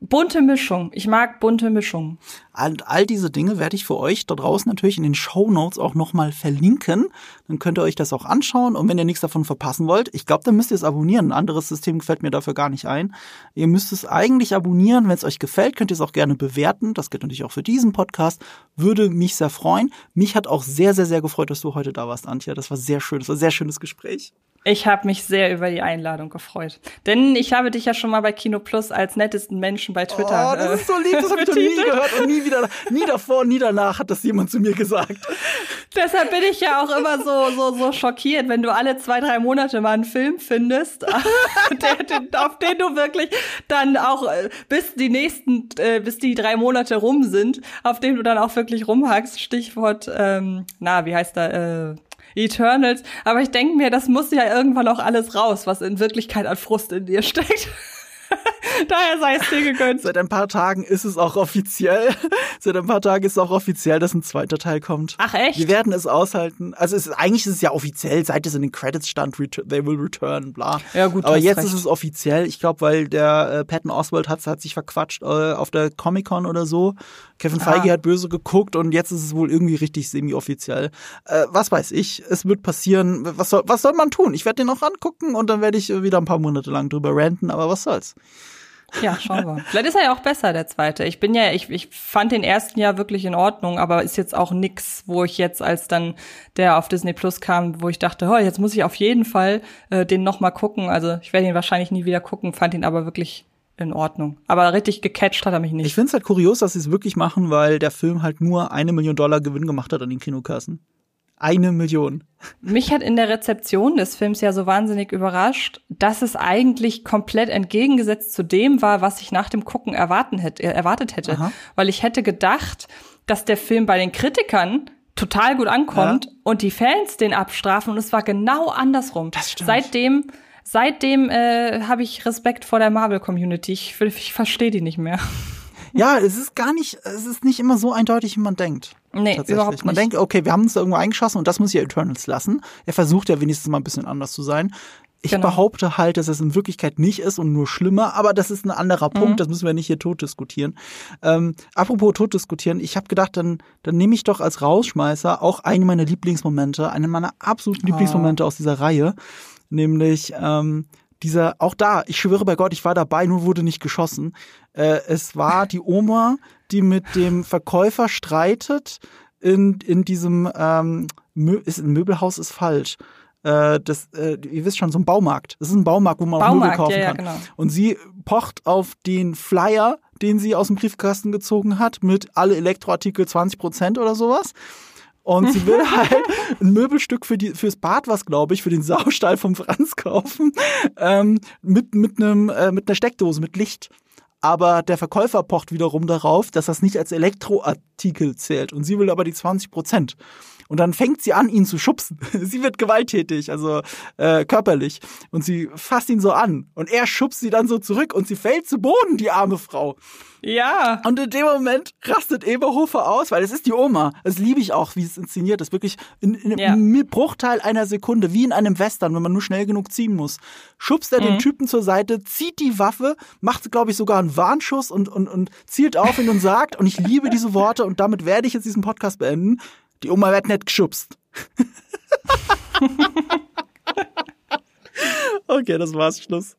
bunte Mischung. Ich mag bunte Mischung. All, all diese Dinge werde ich für euch da draußen natürlich in den Show Notes auch nochmal verlinken. Dann könnt ihr euch das auch anschauen. Und wenn ihr nichts davon verpassen wollt, ich glaube, dann müsst ihr es abonnieren. Ein anderes System fällt mir dafür gar nicht ein. Ihr müsst es eigentlich abonnieren. Wenn es euch gefällt, könnt ihr es auch gerne bewerten. Das gilt natürlich auch für diesen Podcast. Würde mich sehr freuen. Mich hat auch sehr, sehr, sehr gefreut, dass du heute da warst, Antje. Das war sehr schön. Das war ein sehr schönes Gespräch. Ich habe mich sehr über die Einladung gefreut. Denn ich habe dich ja schon mal bei Kino Plus als nettesten Menschen bei Twitter. Oh, das äh, ist so lieb, das habe ich noch nie gehört und nie wieder, nie davor, nie danach hat das jemand zu mir gesagt. Deshalb bin ich ja auch immer so, so, so schockiert, wenn du alle zwei, drei Monate mal einen Film findest, der, auf den du wirklich dann auch, äh, bis die nächsten, äh, bis die drei Monate rum sind, auf den du dann auch wirklich rumhackst. Stichwort, ähm, na, wie heißt da, äh, Eternals. Aber ich denke mir, das muss ja irgendwann auch alles raus, was in Wirklichkeit an Frust in dir steckt. Daher sei es dir gegönnt. Seit ein paar Tagen ist es auch offiziell. Seit ein paar Tagen ist es auch offiziell, dass ein zweiter Teil kommt. Ach, echt? Wir werden es aushalten. Also es ist, eigentlich ist es ja offiziell, seit es in den Credits stand, they will return, bla. Ja, gut, Aber jetzt recht. ist es offiziell. Ich glaube, weil der äh, Patton Oswald hat, hat sich verquatscht äh, auf der Comic-Con oder so. Kevin Feige Ah. hat böse geguckt und jetzt ist es wohl irgendwie richtig semi-offiziell. Äh, was weiß ich, es wird passieren. Was soll, was soll man tun? Ich werde den noch angucken und dann werde ich äh, wieder ein paar Monate lang drüber ranten, aber was soll's. Ja, schauen wir. Vielleicht ist er ja auch besser, der zweite. Ich bin ja, ich, ich fand den ersten ja wirklich in Ordnung, aber ist jetzt auch nix, wo ich jetzt, als dann der auf Disney Plus kam, wo ich dachte, oh, jetzt muss ich auf jeden Fall äh, den noch mal gucken. Also ich werde ihn wahrscheinlich nie wieder gucken, fand ihn aber wirklich in Ordnung. Aber richtig gecatcht hat er mich Ich nicht. finde es halt kurios, dass sie es wirklich machen, weil der Film halt nur eine Million Dollar Gewinn gemacht hat an den Kinokassen. Eine Million. Mich hat in der Rezeption des Films ja so wahnsinnig überrascht, dass es eigentlich komplett entgegengesetzt zu dem war, was ich nach dem Gucken erwarten hätte, äh, erwartet hätte. Aha. Weil ich hätte gedacht, dass der Film bei den Kritikern total gut ankommt und die Fans den abstrafen und es war genau andersrum. Das stimmt. Seitdem, seitdem äh, habe ich Respekt vor der Marvel-Community. Ich, ich verstehe die nicht mehr. ja, es ist gar nicht, es ist nicht immer so eindeutig, wie man denkt. Nee, Tatsächlich. überhaupt nicht. Man denkt, okay, wir haben uns da irgendwo eingeschossen und das muss ja Eternals lassen. Er versucht ja wenigstens mal ein bisschen anders zu sein. Ich Genau. behaupte halt, dass es in Wirklichkeit nicht ist und nur schlimmer, aber das ist ein anderer Mhm. Punkt, das müssen wir nicht hier tot diskutieren. Ähm, apropos tot diskutieren, ich habe gedacht, dann, dann nehme ich doch als Rausschmeißer auch einen meiner Lieblingsmomente, einen meiner absoluten Ah. Lieblingsmomente aus dieser Reihe, nämlich ähm, dieser, auch da, ich schwöre bei Gott, ich war dabei, nur wurde nicht geschossen. Äh, es war die Oma, die mit dem Verkäufer streitet in, in diesem, ähm, Mö ist ein Möbelhaus ist falsch. Äh, das, äh, ihr wisst schon, so ein Baumarkt. Das ist ein Baumarkt, wo man auch Möbel Baumarkt, kaufen ja, ja, kann. genau. Und sie pocht auf den Flyer, den sie aus dem Briefkasten gezogen hat, mit alle Elektroartikel 20% oder sowas. Und sie will halt ein Möbelstück für die, fürs Bad, was glaube ich, für den Saustall vom Franz kaufen, ähm, mit, mit, einem, äh, mit einer Steckdose, mit Licht. Aber der Verkäufer pocht wiederum darauf, dass das nicht als Elektroartikel zählt. Und sie will aber die 20 Prozent. Und dann fängt sie an, ihn zu schubsen. Sie wird gewalttätig, also äh, körperlich. Und sie fasst ihn so an. Und er schubst sie dann so zurück und sie fällt zu Boden, die arme Frau. Ja. Und in dem Moment rastet Eberhofer aus, weil es ist die Oma. Das liebe ich auch, wie es inszeniert ist. Wirklich in, in Ja. einem Bruchteil einer Sekunde, wie in einem Western, wenn man nur schnell genug ziehen muss. Schubst er den Typen zur Seite, zieht die Waffe, macht, glaube ich, sogar einen Warnschuss und, und, und zielt auf ihn und sagt, und ich liebe diese Worte, und damit werde ich jetzt diesen Podcast beenden, die Oma wird nicht geschubst. okay, das war's, Schluss.